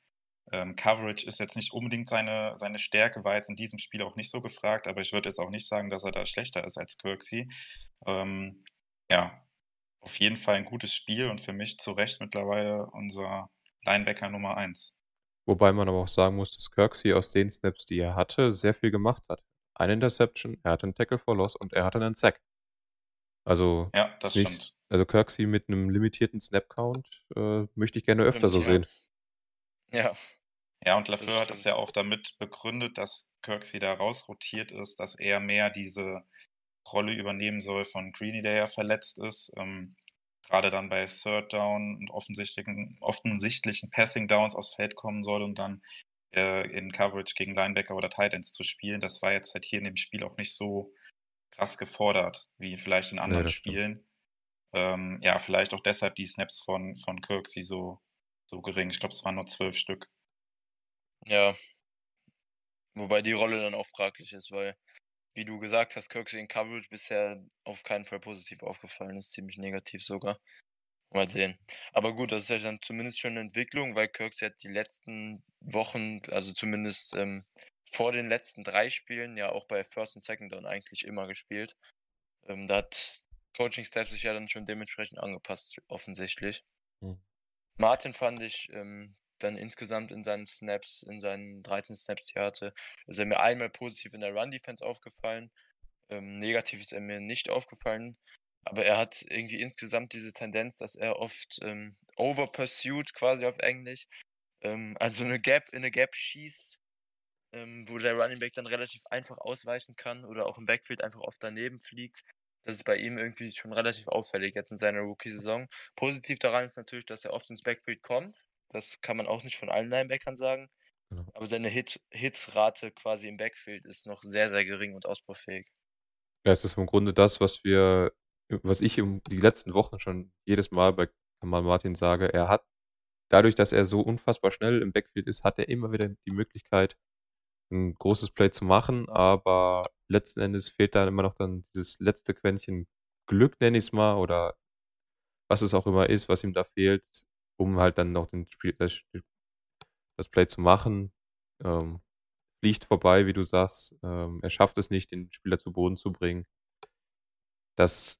Ähm, Coverage ist jetzt nicht unbedingt seine, seine Stärke, war jetzt in diesem Spiel auch nicht so gefragt, aber ich würde jetzt auch nicht sagen, dass er da schlechter ist als Kirksey. Ähm, ja, auf jeden Fall ein gutes Spiel und für mich zu Recht mittlerweile unser Linebacker Nummer 1. Wobei man aber auch sagen muss, dass Kirksey aus den Snaps, die er hatte, sehr viel gemacht hat. Eine Interception, er hatte einen Tackle for Loss und er hatte einen Sack. Also, Ja, das nicht, stimmt. also Kirksey mit einem limitierten Snap-Count äh, möchte ich gerne öfter so Stimmt, sehen. ja. Ja, und Lafleur hat es ja auch damit begründet, dass Kirksey da rausrotiert ist, dass er mehr diese Rolle übernehmen soll von Greeny, der ja verletzt ist. Ähm, gerade dann bei Third Down und offensichtlichen, offensichtlichen Passing Downs aufs Feld kommen soll und dann äh, in Coverage gegen Linebacker oder Tight Ends zu spielen. Das war jetzt halt hier in dem Spiel auch nicht so krass gefordert, wie vielleicht in Nee, anderen stimmt. Spielen. Ähm, ja, vielleicht auch deshalb die Snaps von, von Kirksey so, so gering. Ich glaube, es waren nur zwölf Stück. Ja. Wobei die Rolle dann auch fraglich ist, weil, wie du gesagt hast, Kirksey in Coverage bisher auf keinen Fall positiv aufgefallen ist, ziemlich negativ sogar. Mal sehen. Aber gut, das ist ja dann zumindest schon eine Entwicklung, weil Kirksey hat die letzten Wochen, also zumindest ähm, vor den letzten drei Spielen, ja auch bei First und Second Down eigentlich immer gespielt. Ähm, da hat Coaching Staff sich ja dann schon dementsprechend angepasst, offensichtlich. Hm. Martin fand ich ähm, dann insgesamt in seinen Snaps, in seinen 13 Snaps, die er hatte, ist er mir einmal positiv in der Run-Defense aufgefallen. Ähm, negativ ist er mir nicht aufgefallen. Aber er hat irgendwie insgesamt diese Tendenz, dass er oft ähm, overpursued quasi auf Englisch. Ähm, also eine Gap in eine Gap schießt, ähm, wo der Running Back dann relativ einfach ausweichen kann oder auch im Backfield einfach oft daneben fliegt. Das ist bei ihm irgendwie schon relativ auffällig jetzt in seiner Rookie-Saison. Positiv daran ist natürlich, dass er oft ins Backfield kommt. Das kann man auch nicht von allen Linebackern sagen. Genau. Aber seine Hit Hitsrate quasi im Backfield ist noch sehr, sehr gering und ausbaufähig. Ja, es ist im Grunde das, was wir, was ich im, die letzten Wochen schon jedes Mal bei Kamal Martin sage. Er hat, dadurch, dass er so unfassbar schnell im Backfield ist, hat er immer wieder die Möglichkeit, ein großes Play zu machen, aber letzten Endes fehlt da immer noch dann dieses letzte Quäntchen Glück, nenne ich es mal, oder was es auch immer ist, was ihm da fehlt, um halt dann noch den Spiel, das, das Play zu machen. Ähm, fliegt vorbei, wie du sagst. Ähm, er schafft es nicht, den Spieler zu Boden zu bringen. Das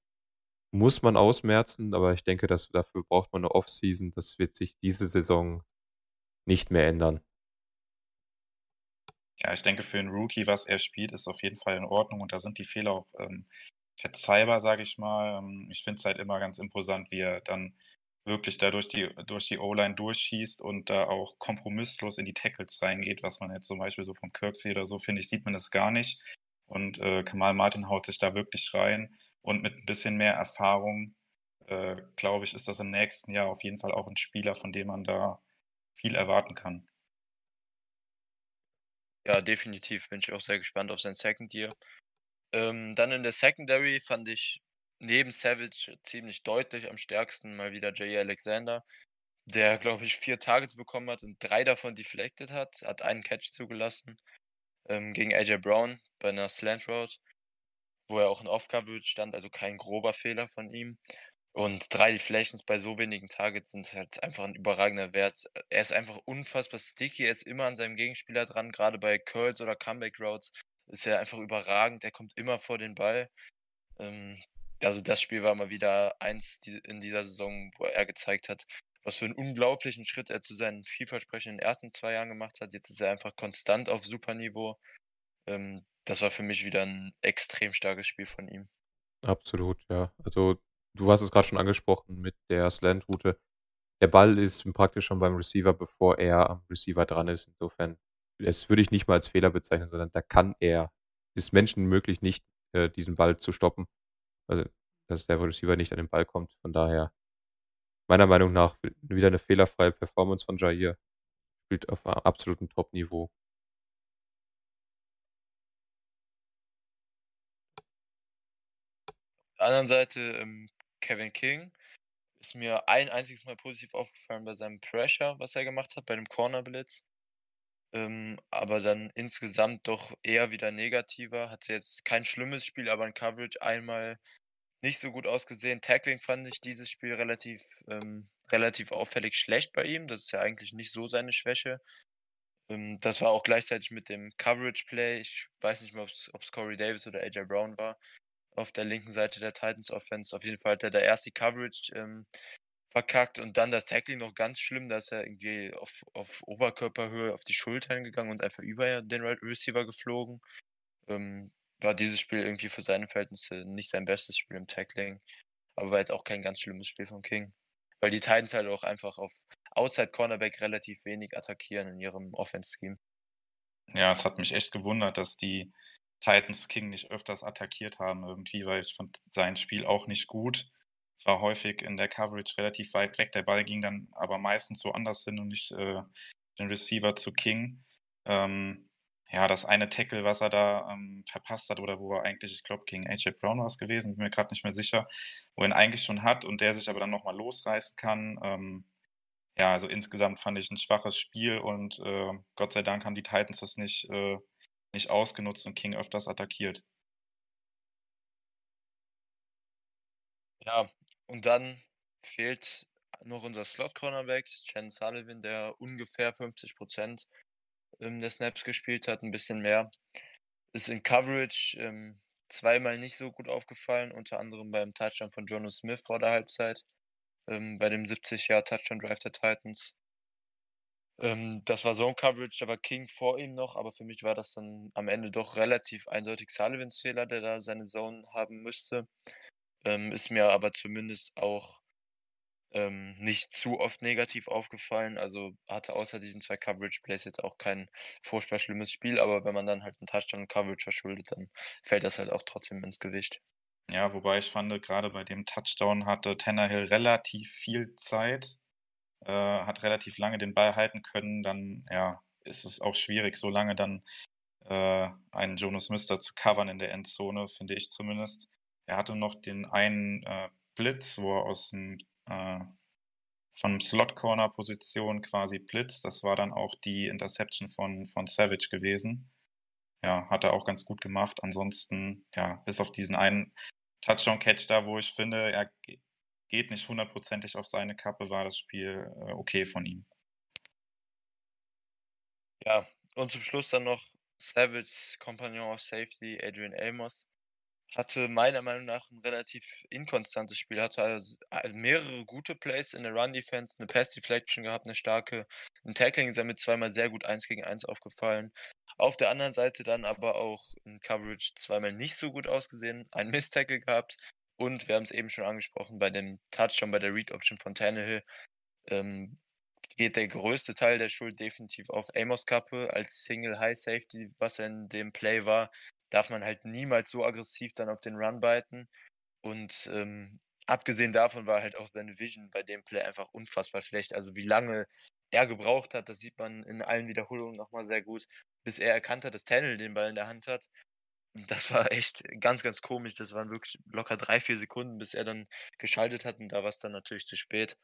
muss man ausmerzen, aber ich denke, dass dafür braucht man eine Offseason. Das wird sich diese Saison nicht mehr ändern. Ja, ich denke, für einen Rookie, was er spielt, ist auf jeden Fall in Ordnung und da sind die Fehler auch ähm, verzeihbar, sage ich mal. Ähm, ich finde es halt immer ganz imposant, wie er dann wirklich da durch die, durch die O-Line durchschießt und da auch kompromisslos in die Tackles reingeht, was man jetzt zum Beispiel so vom Kirksey oder so, finde ich, sieht man das gar nicht. Und äh, Kamal Martin haut sich da wirklich rein und mit ein bisschen mehr Erfahrung, äh, glaube ich, ist das im nächsten Jahr auf jeden Fall auch ein Spieler, von dem man da viel erwarten kann. Ja, definitiv bin ich auch sehr gespannt auf sein Second Year. Ähm, dann in der Secondary fand ich neben Savage ziemlich deutlich am stärksten mal wieder Jay Alexander, der, glaube ich, vier Targets bekommen hat und drei davon deflected hat, hat einen Catch zugelassen ähm, gegen AJ Brown bei einer Slant Route, wo er auch in Off-Coverage stand, also kein grober Fehler von ihm. Und drei Deflections bei so wenigen Targets sind halt einfach ein überragender Wert. Er ist einfach unfassbar sticky, er ist immer an seinem Gegenspieler dran, gerade bei Curls oder Comeback Routes ist er einfach überragend, er kommt immer vor den Ball. Ähm, also das Spiel war mal wieder eins in dieser Saison, wo er gezeigt hat, was für einen unglaublichen Schritt er zu seinen vielversprechenden ersten zwei Jahren gemacht hat. Jetzt ist er einfach konstant auf Superniveau. Ähm, das war für mich wieder ein extrem starkes Spiel von ihm. Absolut, ja. Also, du hast es gerade schon angesprochen mit der Slant-Route. Der Ball ist praktisch schon beim Receiver, bevor er am Receiver dran ist. Insofern, das würde ich nicht mal als Fehler bezeichnen, sondern da kann er, ist Menschen möglich, nicht äh, diesen Ball zu stoppen. Also, dass der Receiver nicht an den Ball kommt. Von daher, meiner Meinung nach, wieder eine fehlerfreie Performance von Jair. Spielt auf einem absoluten Top-Niveau. Auf der anderen Seite ähm, Kevin King ist mir ein einziges Mal positiv aufgefallen bei seinem Pressure, was er gemacht hat, bei dem Corner Blitz. Ähm, aber dann insgesamt doch eher wieder negativer. Hatte jetzt kein schlimmes Spiel, aber ein Coverage einmal nicht so gut ausgesehen. Tackling fand ich dieses Spiel relativ, ähm, relativ auffällig schlecht bei ihm. Das ist ja eigentlich nicht so seine Schwäche. Ähm, das war auch gleichzeitig mit dem Coverage Play. Ich weiß nicht mehr, ob es Corey Davis oder AJ Brown war. Auf der linken Seite der Titans Offense. Auf jeden Fall hat er da erst die Coverage ähm, verkackt und dann das Tackling noch ganz schlimm. Da ist er irgendwie auf, auf Oberkörperhöhe auf die Schultern gegangen und einfach über den Receiver geflogen. Ähm, war dieses Spiel irgendwie für seine Verhältnisse nicht sein bestes Spiel im Tackling. Aber war jetzt auch kein ganz schlimmes Spiel von King. Weil die Titans halt auch einfach auf Outside Cornerback relativ wenig attackieren in ihrem Offense-Scheme. Ja, es hat mich echt gewundert, dass die Titans King nicht öfters attackiert haben irgendwie, weil ich fand sein Spiel auch nicht gut. War häufig in der Coverage relativ weit weg. Der Ball ging dann aber meistens so anders hin und nicht äh, den Receiver zu King. Ähm, ja, das eine Tackle, was er da ähm, verpasst hat, oder wo er eigentlich, ich glaube, gegen AJ Brown war es gewesen, bin mir gerade nicht mehr sicher, wo er ihn eigentlich schon hat und der sich aber dann nochmal losreißen kann. Ähm, ja, also insgesamt fand ich ein schwaches Spiel und äh, Gott sei Dank haben die Titans das nicht, äh, nicht ausgenutzt und King öfters attackiert. Ja, und dann fehlt noch unser Slot-Cornerback, Chen Sullivan, der ungefähr 50 Prozent ähm, der Snaps gespielt hat, ein bisschen mehr. Ist in Coverage ähm, zweimal nicht so gut aufgefallen, unter anderem beim Touchdown von Jonas Smith vor der Halbzeit, ähm, bei dem 70-Jahr-Touchdown-Drive der Titans. Ähm, das war Zone Coverage, da war King vor ihm noch, aber für mich war das dann am Ende doch relativ eindeutig Sullivans Fehler, der da seine Zone haben müsste. Ähm, ist mir aber zumindest auch ähm, nicht zu oft negativ aufgefallen. Also hatte außer diesen zwei Coverage-Plays jetzt auch kein furchtbar schlimmes Spiel, aber wenn man dann halt einen Touchdown Coverage verschuldet, dann fällt das halt auch trotzdem ins Gewicht. Ja, wobei ich fand, gerade bei dem Touchdown hatte Tannehill relativ viel Zeit, äh, hat relativ lange den Ball halten können, dann ja, ist es auch schwierig, so lange dann äh, einen Jonas Mister zu covern in der Endzone, finde ich zumindest. Er hatte noch den einen äh, Blitz, wo er aus dem äh, von Slot-Corner-Position quasi blitzt. Das war dann auch die Interception von, von Savage gewesen. Ja, hat er auch ganz gut gemacht. Ansonsten, ja, bis auf diesen einen Touchdown-Catch da, wo ich finde, er geht nicht hundertprozentig auf seine Kappe, war das Spiel äh, okay von ihm. Ja, und zum Schluss dann noch Savage Compagnon of Safety, Adrian Amos hatte meiner Meinung nach ein relativ inkonstantes Spiel, hatte also mehrere gute Plays in der Run-Defense, eine Pass-Deflection gehabt, eine starke, ein Tackling ist er mit zweimal sehr gut 1 gegen 1 aufgefallen. Auf der anderen Seite dann aber auch in Coverage zweimal nicht so gut ausgesehen, ein Miss-Tackle gehabt. Und wir haben es eben schon angesprochen, bei dem Touchdown, bei der Read-Option von Tannehill ähm, geht der größte Teil der Schuld definitiv auf Amos Kappe als Single High Safety, was er in dem Play war darf man halt niemals so aggressiv dann auf den Run biten. Und ähm, abgesehen davon war halt auch seine Vision bei dem Play einfach unfassbar schlecht. Also wie lange er gebraucht hat, das sieht man in allen Wiederholungen nochmal sehr gut, bis er erkannt hat, dass Tennel den Ball in der Hand hat. Das war echt ganz, ganz komisch. Das waren wirklich locker drei, vier Sekunden, bis er dann geschaltet hat und da war es dann natürlich zu spät.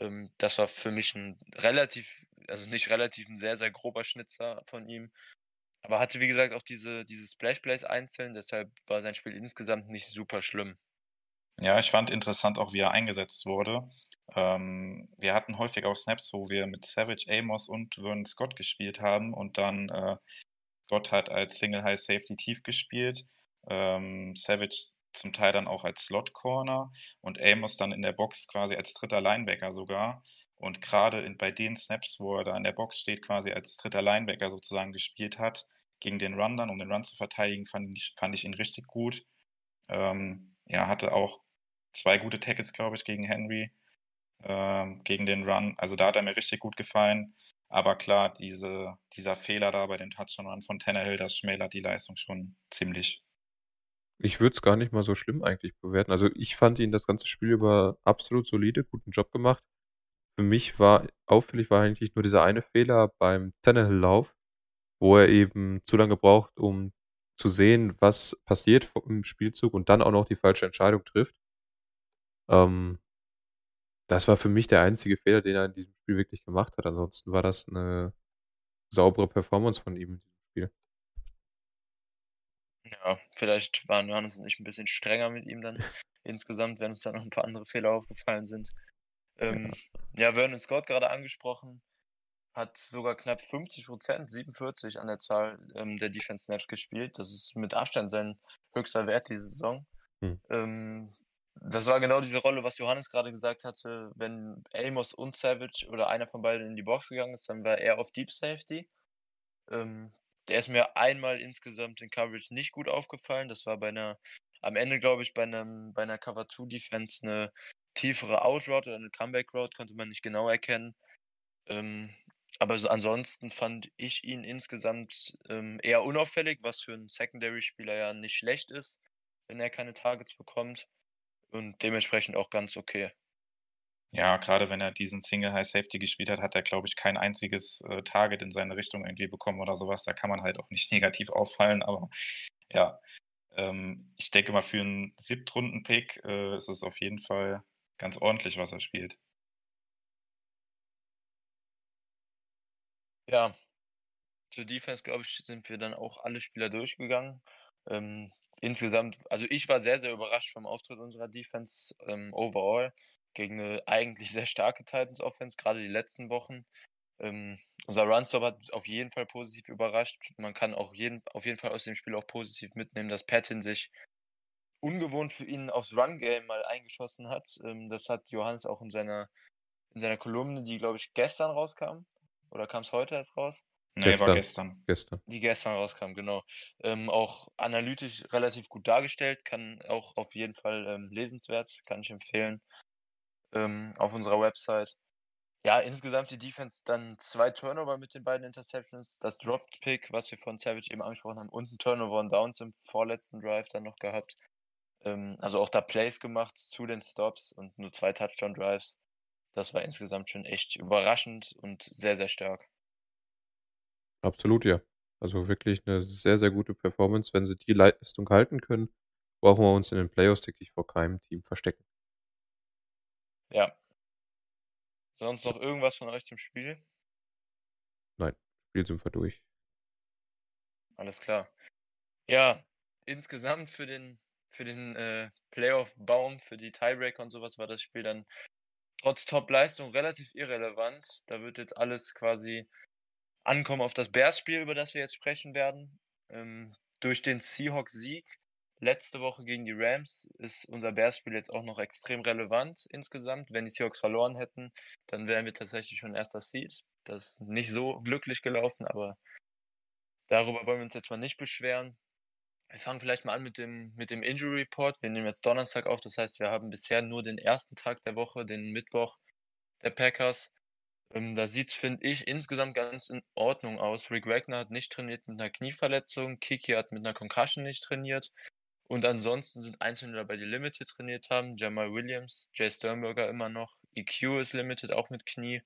Ähm, das war für mich ein relativ, also nicht relativ, ein sehr, sehr grober Schnitzer von ihm. Aber hatte, wie gesagt, auch diese, diese Splash Plays einzeln, deshalb war sein Spiel insgesamt nicht super schlimm. Ja, ich fand interessant auch, wie er eingesetzt wurde. Ähm, wir hatten häufig auch Snaps, wo wir mit Savage, Amos und Vernon Scott gespielt haben und dann äh, Scott hat als Single High Safety tief gespielt, ähm, Savage zum Teil dann auch als Slot Corner und Amos dann in der Box quasi als dritter Linebacker sogar. Und gerade bei den Snaps, wo er da in der Box steht, quasi als dritter Linebacker sozusagen gespielt hat, gegen den Run dann, um den Run zu verteidigen, fand ich, fand ich ihn richtig gut. Ähm, ja, hatte auch zwei gute Tackles, glaube ich, gegen Henry, ähm, gegen den Run. Also da hat er mir richtig gut gefallen. Aber klar, diese, dieser Fehler da bei dem Touchdown-Run von Tannehill, das schmälert die Leistung schon ziemlich. Ich würde es gar nicht mal so schlimm eigentlich bewerten. Also ich fand ihn das ganze Spiel über absolut solide, guten Job gemacht. Für mich war auffällig war eigentlich nur dieser eine Fehler beim Tannehill-Lauf, wo er eben zu lange braucht, um zu sehen, was passiert im Spielzug und dann auch noch die falsche Entscheidung trifft. Ähm, das war für mich der einzige Fehler, den er in diesem Spiel wirklich gemacht hat. Ansonsten war das eine saubere Performance von ihm in diesem Spiel. Ja, vielleicht waren Johannes und ich ein bisschen strenger mit ihm dann insgesamt, wenn uns dann noch ein paar andere Fehler aufgefallen sind. Ähm, ja. ja, Vernon Scott gerade angesprochen, hat sogar knapp 50 Prozent, 47 an der Zahl ähm, der Defense Snaps gespielt. Das ist mit Abstand sein höchster Wert diese Saison. Hm. Ähm, das war genau diese Rolle, was Johannes gerade gesagt hatte. Wenn Amos und Savage oder einer von beiden in die Box gegangen ist, dann war er auf Deep Safety. Ähm, der ist mir einmal insgesamt in Coverage nicht gut aufgefallen. Das war bei einer, am Ende glaube ich, bei, einem, bei einer Cover 2 Defense eine tiefere Outroute oder eine Comeback Route, konnte man nicht genau erkennen. Ähm, aber so ansonsten fand ich ihn insgesamt ähm, eher unauffällig, was für einen Secondary-Spieler ja nicht schlecht ist, wenn er keine Targets bekommt. Und dementsprechend auch ganz okay. Ja, gerade wenn er diesen Single High Safety gespielt hat, hat er, glaube ich, kein einziges äh, Target in seine Richtung irgendwie bekommen oder sowas. Da kann man halt auch nicht negativ auffallen, aber ja, ähm, ich denke mal, für einen Siebtrunden-Pick äh, ist es auf jeden Fall ganz ordentlich, was er spielt. Ja, zur Defense, glaube ich, sind wir dann auch alle Spieler durchgegangen. Ähm, insgesamt, also ich war sehr, sehr überrascht vom Auftritt unserer Defense ähm, overall gegen eine eigentlich sehr starke Titans Offense, gerade die letzten Wochen. Ähm, unser Runstop hat auf jeden Fall positiv überrascht. Man kann auch jeden, auf jeden Fall aus dem Spiel auch positiv mitnehmen, dass Patton sich ungewohnt für ihn aufs Run-Game mal eingeschossen hat. Ähm, das hat Johannes auch in seiner, in seiner Kolumne, die, glaube ich, gestern rauskam. Oder kam es heute erst raus? Nee, gestern. war gestern. Gestern. Die gestern rauskam, genau. Ähm, auch analytisch relativ gut dargestellt, kann auch auf jeden Fall ähm, lesenswert, kann ich empfehlen. Ähm, auf unserer Website. Ja, insgesamt die Defense dann zwei Turnover mit den beiden Interceptions, das Dropped Pick, was wir von Savage eben angesprochen haben, und ein Turnover und Downs im vorletzten Drive dann noch gehabt. Ähm, also auch da Plays gemacht zu den Stops und nur zwei Touchdown Drives. Das war insgesamt schon echt überraschend und sehr, sehr stark. Absolut, ja. Also wirklich eine sehr, sehr gute Performance. Wenn sie die Leistung halten können, brauchen wir uns in den Playoffs wirklich vor keinem Team verstecken. Ja. Sonst noch irgendwas von euch zum Spiel? Nein, Spiel sind wir durch. Alles klar. Ja, insgesamt für den für den äh, Playoff-Baum, für die Tiebreaker und sowas war das Spiel dann trotz Top-Leistung relativ irrelevant. Da wird jetzt alles quasi ankommen auf das Bears-Spiel, über das wir jetzt sprechen werden. Ähm, durch den Seahawks-Sieg letzte Woche gegen die Rams ist unser Bears-Spiel jetzt auch noch extrem relevant insgesamt. Wenn die Seahawks verloren hätten, dann wären wir tatsächlich schon erster Seed. Das ist nicht so glücklich gelaufen, aber darüber wollen wir uns jetzt mal nicht beschweren. Wir fangen vielleicht mal an mit dem, mit dem Injury Report. Wir nehmen jetzt Donnerstag auf, das heißt, wir haben bisher nur den ersten Tag der Woche, den Mittwoch der Packers. Ähm, da sieht es, finde ich, insgesamt ganz in Ordnung aus. Rick Wagner hat nicht trainiert mit einer Knieverletzung, Kiki hat mit einer Concussion nicht trainiert. Und ansonsten sind Einzelne dabei, die Limited trainiert haben. Jamal Williams, Jay Sternberger immer noch. EQ ist Limited, auch mit Knie.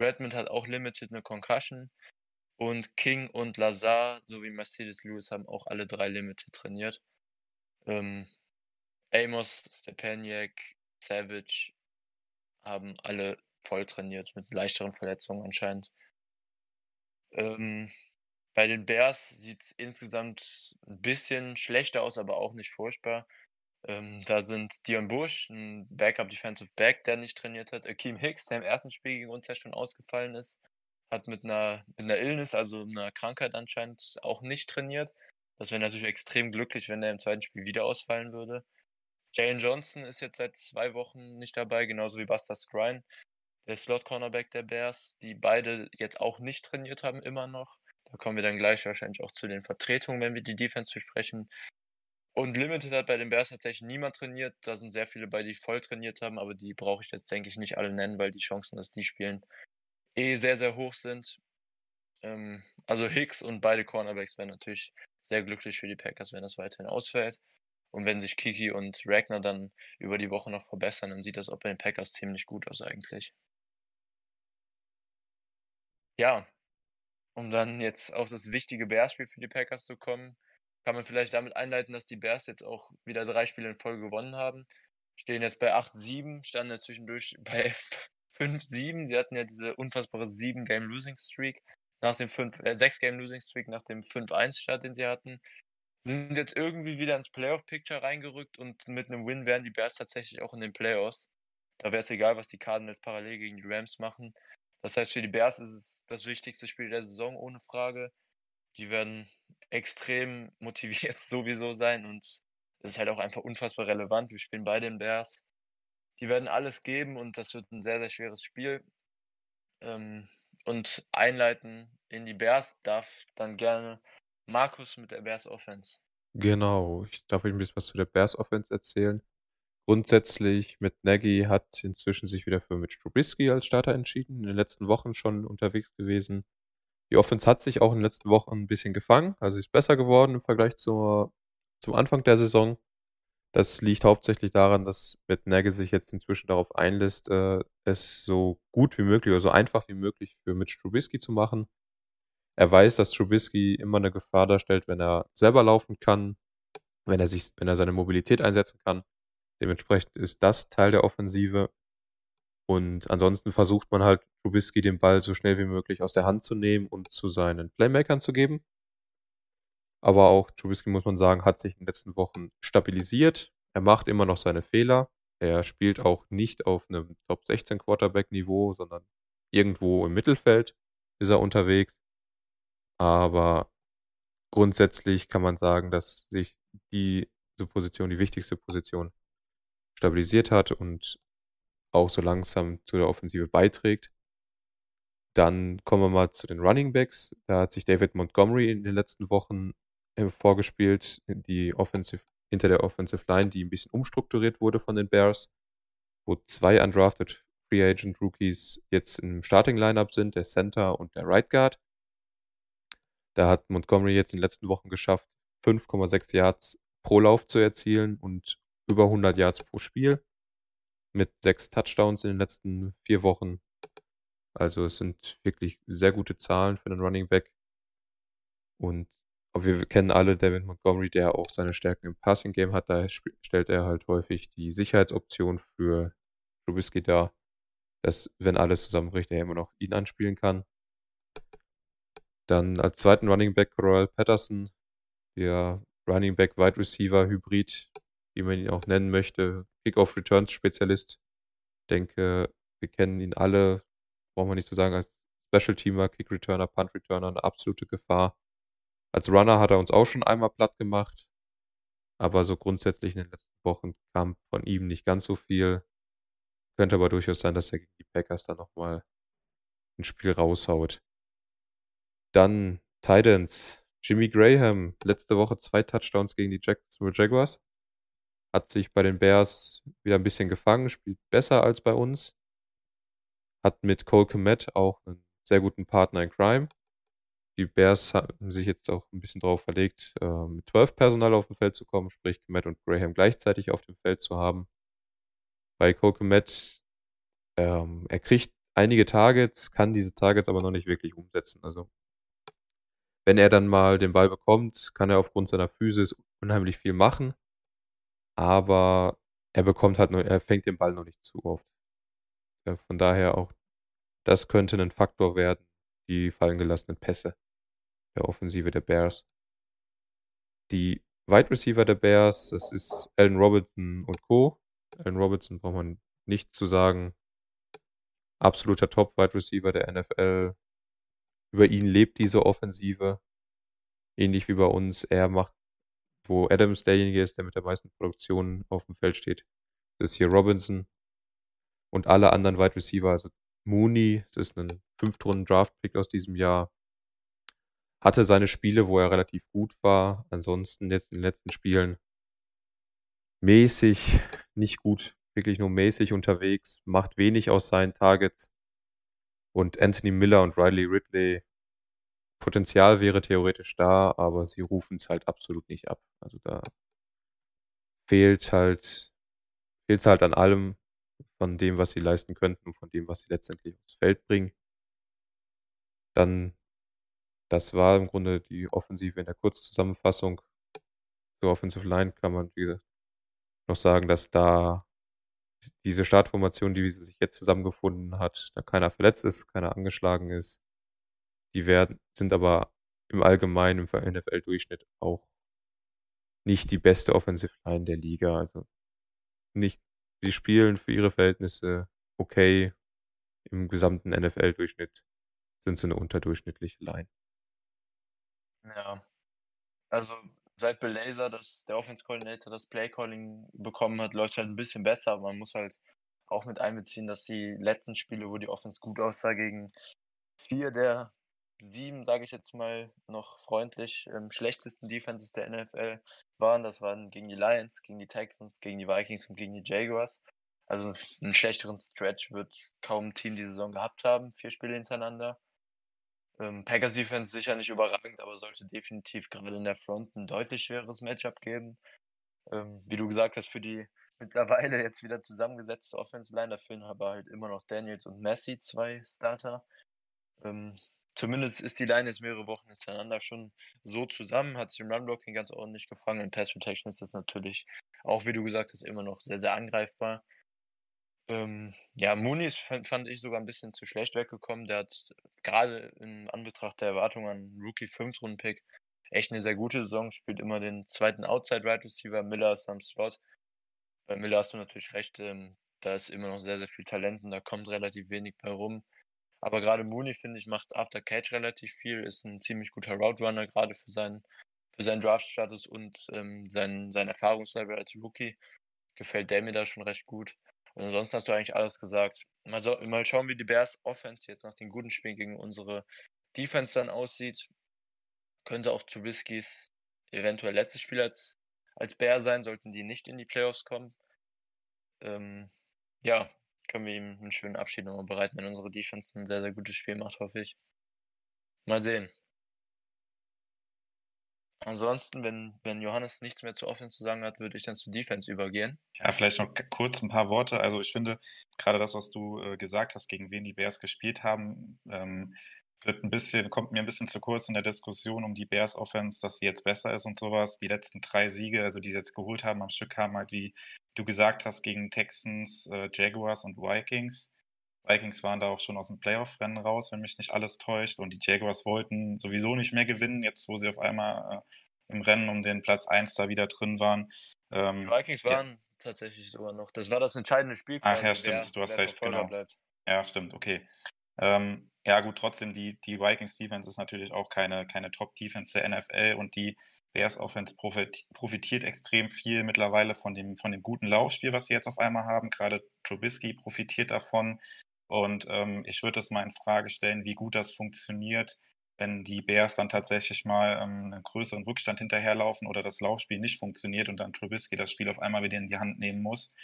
Redmond hat auch Limited eine Concussion. Und King und Lazar sowie Mercedes Lewis haben auch alle drei Limited trainiert. Ähm, Amos, Stepaniak, Savage haben alle voll trainiert mit leichteren Verletzungen anscheinend. Ähm, bei den Bears sieht es insgesamt ein bisschen schlechter aus, aber auch nicht furchtbar. Ähm, da sind Dion Bush, ein Backup Defensive Back, der nicht trainiert hat. Akeem Hicks, der im ersten Spiel gegen uns ja schon ausgefallen ist hat mit einer, mit einer Illness, also einer Krankheit anscheinend auch nicht trainiert. Das wäre natürlich extrem glücklich, wenn er im zweiten Spiel wieder ausfallen würde. Jalen Johnson ist jetzt seit zwei Wochen nicht dabei, genauso wie Buster Skrine. der Slot-Cornerback der Bears, die beide jetzt auch nicht trainiert haben, immer noch. Da kommen wir dann gleich wahrscheinlich auch zu den Vertretungen, wenn wir die Defense besprechen. Und Limited hat bei den Bears tatsächlich niemand trainiert. Da sind sehr viele bei, die voll trainiert haben, aber die brauche ich jetzt, denke ich, nicht alle nennen, weil die Chancen, dass die spielen, eh sehr, sehr hoch sind. Ähm, also Hicks und beide Cornerbacks wären natürlich sehr glücklich für die Packers, wenn das weiterhin ausfällt. Und wenn sich Kiki und Ragnar dann über die Woche noch verbessern, dann sieht das auch bei den Packers ziemlich gut aus eigentlich. Ja, um dann jetzt auf das wichtige Bears-Spiel für die Packers zu kommen, kann man vielleicht damit einleiten, dass die Bears jetzt auch wieder drei Spiele in Folge gewonnen haben. Stehen jetzt bei 8-7, standen jetzt zwischendurch bei 5-7. Sie hatten ja diese unfassbare 7-Game-Losing-Streak nach dem 5, äh, 6-Game-Losing-Streak nach dem 5-1-Start, den sie hatten. Sind jetzt irgendwie wieder ins Playoff-Picture reingerückt und mit einem Win wären die Bears tatsächlich auch in den Playoffs. Da wäre es egal, was die Cardinals parallel gegen die Rams machen. Das heißt, für die Bears ist es das wichtigste Spiel der Saison, ohne Frage. Die werden extrem motiviert sowieso sein und es ist halt auch einfach unfassbar relevant. Wir spielen beide in Bears. Die werden alles geben und das wird ein sehr, sehr schweres Spiel. Ähm, und einleiten in die Bears darf dann gerne Markus mit der Bears Offense. Genau, ich darf euch ein bisschen was zu der Bears Offense erzählen. Grundsätzlich mit Nagy hat inzwischen sich wieder für Mitch Trubisky als Starter entschieden, in den letzten Wochen schon unterwegs gewesen. Die Offense hat sich auch in den letzten Wochen ein bisschen gefangen, also ist besser geworden im Vergleich zur, zum Anfang der Saison. Das liegt hauptsächlich daran, dass Matt Nagy sich jetzt inzwischen darauf einlässt, äh, es so gut wie möglich oder so einfach wie möglich für Mitch Trubisky zu machen. Er weiß, dass Trubisky immer eine Gefahr darstellt, wenn er selber laufen kann, wenn er sich, wenn er seine Mobilität einsetzen kann. Dementsprechend ist das Teil der Offensive. Und ansonsten versucht man halt Trubisky den Ball so schnell wie möglich aus der Hand zu nehmen und zu seinen Playmakern zu geben. Aber auch Trubisky, muss man sagen, hat sich in den letzten Wochen stabilisiert. Er macht immer noch seine Fehler. Er spielt auch nicht auf einem Top 16 Quarterback Niveau, sondern irgendwo im Mittelfeld ist er unterwegs. Aber grundsätzlich kann man sagen, dass sich diese Position, die wichtigste Position, stabilisiert hat und auch so langsam zu der Offensive beiträgt. Dann kommen wir mal zu den Running Backs. Da hat sich David Montgomery in den letzten Wochen äh, vorgespielt, die Offensive, hinter der Offensive Line, die ein bisschen umstrukturiert wurde von den Bears, wo zwei undrafted Free Agent Rookies jetzt im Starting Lineup sind, der Center und der Right Guard. Da hat Montgomery jetzt in den letzten Wochen geschafft, 5,6 Yards pro Lauf zu erzielen und über 100 Yards pro Spiel mit sechs Touchdowns in den letzten vier Wochen. Also es sind wirklich sehr gute Zahlen für den Running Back. Und wir kennen alle David Montgomery, der auch seine Stärken im Passing Game hat. Da stellt er halt häufig die Sicherheitsoption für Trubisky dar, dass, wenn alles zusammenbricht, er immer noch ihn anspielen kann. Dann als zweiten Running Back Royal Patterson, der Running Back Wide Receiver Hybrid, wie man ihn auch nennen möchte, Kickoff Returns Spezialist. Ich denke, wir kennen ihn alle, brauchen wir nicht zu sagen, als Special Teamer, Kick Returner, Punt Returner, eine absolute Gefahr. Als Runner hat er uns auch schon einmal platt gemacht, aber so grundsätzlich in den letzten Wochen kam von ihm nicht ganz so viel. Könnte aber durchaus sein, dass er gegen die Packers dann nochmal ein Spiel raushaut. Dann Titans. Jimmy Graham, letzte Woche zwei Touchdowns gegen die Jacksonville Jaguars. Hat sich bei den Bears wieder ein bisschen gefangen, spielt besser als bei uns. Hat mit Cole Komet auch einen sehr guten Partner in Crime die Bears haben sich jetzt auch ein bisschen darauf verlegt, äh, mit 12 Personal auf dem Feld zu kommen, sprich Matt und Graham gleichzeitig auf dem Feld zu haben. Bei Cole Matt, ähm, er kriegt einige Targets, kann diese Targets aber noch nicht wirklich umsetzen. Also wenn er dann mal den Ball bekommt, kann er aufgrund seiner Physis unheimlich viel machen, aber er bekommt halt nur, er fängt den Ball noch nicht zu oft. Ja, von daher auch, das könnte ein Faktor werden, die fallen gelassenen Pässe der Offensive der Bears. Die Wide Receiver der Bears, das ist Allen Robinson und Co. Allen Robinson braucht man nicht zu sagen. Absoluter Top-Wide Receiver der NFL. Über ihn lebt diese Offensive. Ähnlich wie bei uns. Er macht, wo Adams derjenige ist, der mit der meisten Produktion auf dem Feld steht. Das ist hier Robinson. Und alle anderen Wide Receiver, also Mooney, das ist ein Fünftrunden-Draft-Pick aus diesem Jahr, hatte seine Spiele, wo er relativ gut war. Ansonsten jetzt in den letzten Spielen mäßig, nicht gut, wirklich nur mäßig unterwegs, macht wenig aus seinen Targets. Und Anthony Miller und Riley Ridley, Potenzial wäre theoretisch da, aber sie rufen es halt absolut nicht ab. Also da fehlt halt, fehlt halt an allem von dem, was sie leisten könnten und von dem, was sie letztendlich aufs Feld bringen. Dann, das war im Grunde die Offensive in der Kurzzusammenfassung. Zur Offensive Line kann man, wie gesagt, noch sagen, dass da diese Startformation, die sie sich jetzt zusammengefunden hat, da keiner verletzt ist, keiner angeschlagen ist. Die werden, sind aber im Allgemeinen im NFL-Durchschnitt auch nicht die beste Offensive Line der Liga. Also nicht, sie spielen für ihre Verhältnisse okay. Im gesamten NFL-Durchschnitt sind sie eine unterdurchschnittliche Line. Ja. Also seit Bill Laser, das, der Offense Coordinator, das Play Calling bekommen hat, läuft halt ein bisschen besser. Aber man muss halt auch mit einbeziehen, dass die letzten Spiele, wo die Offense gut aussah, gegen vier der sieben, sage ich jetzt mal, noch freundlich, ähm, schlechtesten Defenses der NFL waren. Das waren gegen die Lions, gegen die Texans, gegen die Vikings und gegen die Jaguars. Also einen schlechteren Stretch wird kaum ein Team die Saison gehabt haben, vier Spiele hintereinander. Ähm, Packers Defense sicher nicht überragend, aber sollte definitiv gerade in der Front ein deutlich schweres Matchup geben. Ähm, wie du gesagt hast, für die mittlerweile jetzt wieder zusammengesetzte Offensive Line, da fehlen aber halt immer noch Daniels und Messi, zwei Starter. Ähm, zumindest ist die Line jetzt mehrere Wochen hintereinander schon so zusammen, hat sich im Run-Blocking ganz ordentlich gefangen. In Pass Protection ist das natürlich auch, wie du gesagt hast, immer noch sehr, sehr angreifbar. Ähm, ja, ist, fand, fand ich sogar ein bisschen zu schlecht weggekommen. Der hat gerade in Anbetracht der Erwartungen an Rookie 5 Runden Pick echt eine sehr gute Saison, spielt immer den zweiten Outside Right Receiver, Miller ist am Slot. Bei Miller hast du natürlich recht, ähm, da ist immer noch sehr, sehr viel Talent und da kommt relativ wenig bei rum. Aber gerade Mooney, finde ich, macht After Catch relativ viel, ist ein ziemlich guter Route gerade für seinen, für seinen Draft-Status und ähm, sein, sein Erfahrungslevel als Rookie. Gefällt der mir da schon recht gut. Und ansonsten hast du eigentlich alles gesagt. Mal, so, mal schauen, wie die Bears Offense jetzt nach den guten Spielen gegen unsere Defense dann aussieht. Könnte auch Trubiskys eventuell letztes Spiel als, als Bear sein, sollten die nicht in die Playoffs kommen. Ähm, ja, können wir ihm einen schönen Abschied nochmal bereiten, wenn unsere Defense ein sehr, sehr gutes Spiel macht, hoffe ich. Mal sehen. Ansonsten, wenn, wenn Johannes nichts mehr zu Offense zu sagen hat, würde ich dann zu Defense übergehen. Ja, vielleicht noch kurz ein paar Worte. Also ich finde, gerade das, was du äh, gesagt hast, gegen wen die Bears gespielt haben, ähm, wird ein bisschen, kommt mir ein bisschen zu kurz in der Diskussion um die Bears Offense, dass sie jetzt besser ist und sowas. Die letzten drei Siege, also die sie jetzt geholt haben am Stück, haben halt, wie du gesagt hast, gegen Texans, äh, Jaguars und Vikings. Vikings waren da auch schon aus dem Playoff-Rennen raus, wenn mich nicht alles täuscht. Und die Jaguars wollten sowieso nicht mehr gewinnen, jetzt wo sie auf einmal äh, im Rennen um den Platz 1 da wieder drin waren. Ähm, die Vikings waren ja. tatsächlich sogar noch. Das war das entscheidende Spiel. Ach ja, stimmt, wer, du hast recht, genau. Bleibt. Ja, stimmt, okay. Ähm, ja, gut, trotzdem, die, die Vikings Defense ist natürlich auch keine, keine Top-Defense der NFL und die Bears Offense profitiert extrem viel mittlerweile von dem, von dem guten Laufspiel, was sie jetzt auf einmal haben. Gerade Trubisky profitiert davon. Und ähm, ich würde das mal in Frage stellen, wie gut das funktioniert, wenn die Bears dann tatsächlich mal ähm, einen größeren Rückstand hinterherlaufen oder das Laufspiel nicht funktioniert und dann Trubisky das Spiel auf einmal wieder in die Hand nehmen muss.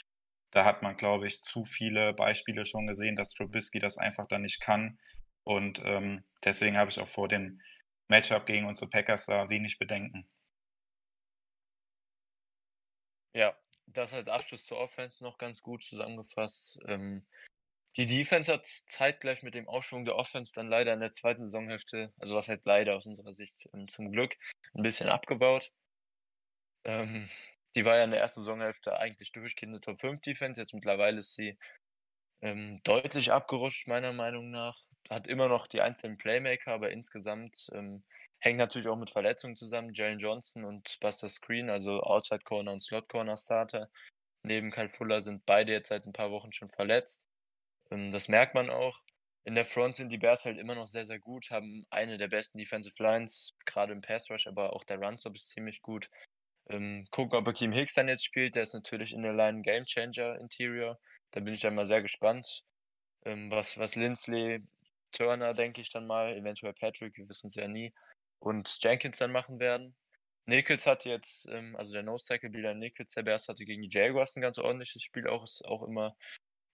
Da hat man, glaube ich, zu viele Beispiele schon gesehen, dass Trubisky das einfach dann nicht kann. Und ähm, deswegen habe ich auch vor dem Matchup gegen unsere Packers da wenig Bedenken. Ja, das als Abschluss zur Offense noch ganz gut zusammengefasst. Ähm, die Defense hat zeitgleich mit dem Aufschwung der Offense dann leider in der zweiten Saisonhälfte, also was heißt leider aus unserer Sicht ähm, zum Glück, ein bisschen abgebaut. Ähm, die war ja in der ersten Saisonhälfte eigentlich durchgehend eine Top 5 Defense, jetzt mittlerweile ist sie ähm, deutlich abgerutscht, meiner Meinung nach. Hat immer noch die einzelnen Playmaker, aber insgesamt ähm, hängt natürlich auch mit Verletzungen zusammen. Jalen Johnson und Buster Screen, also Outside Corner und Slot Corner Starter, neben Kyle Fuller sind beide jetzt seit ein paar Wochen schon verletzt. Ähm, das merkt man auch. In der Front sind die Bears halt immer noch sehr, sehr gut, haben eine der besten Defensive Lines, gerade im Pass Rush, aber auch der Run Stop ist ziemlich gut. Ähm, gucken, ob Akeem Hicks dann jetzt spielt. Der ist natürlich in der Line Game Changer Interior. Da bin ich dann mal sehr gespannt. ähm, was, was Lindsley, Turner, denke ich dann mal, eventuell Patrick, wir wissen es ja nie, und Jenkins dann machen werden. Nichols hat jetzt, ähm, also der No-Cycle-Spieler Nichols, der Bears hatte gegen die Jaguars ein ganz ordentliches Spiel, auch ist auch immer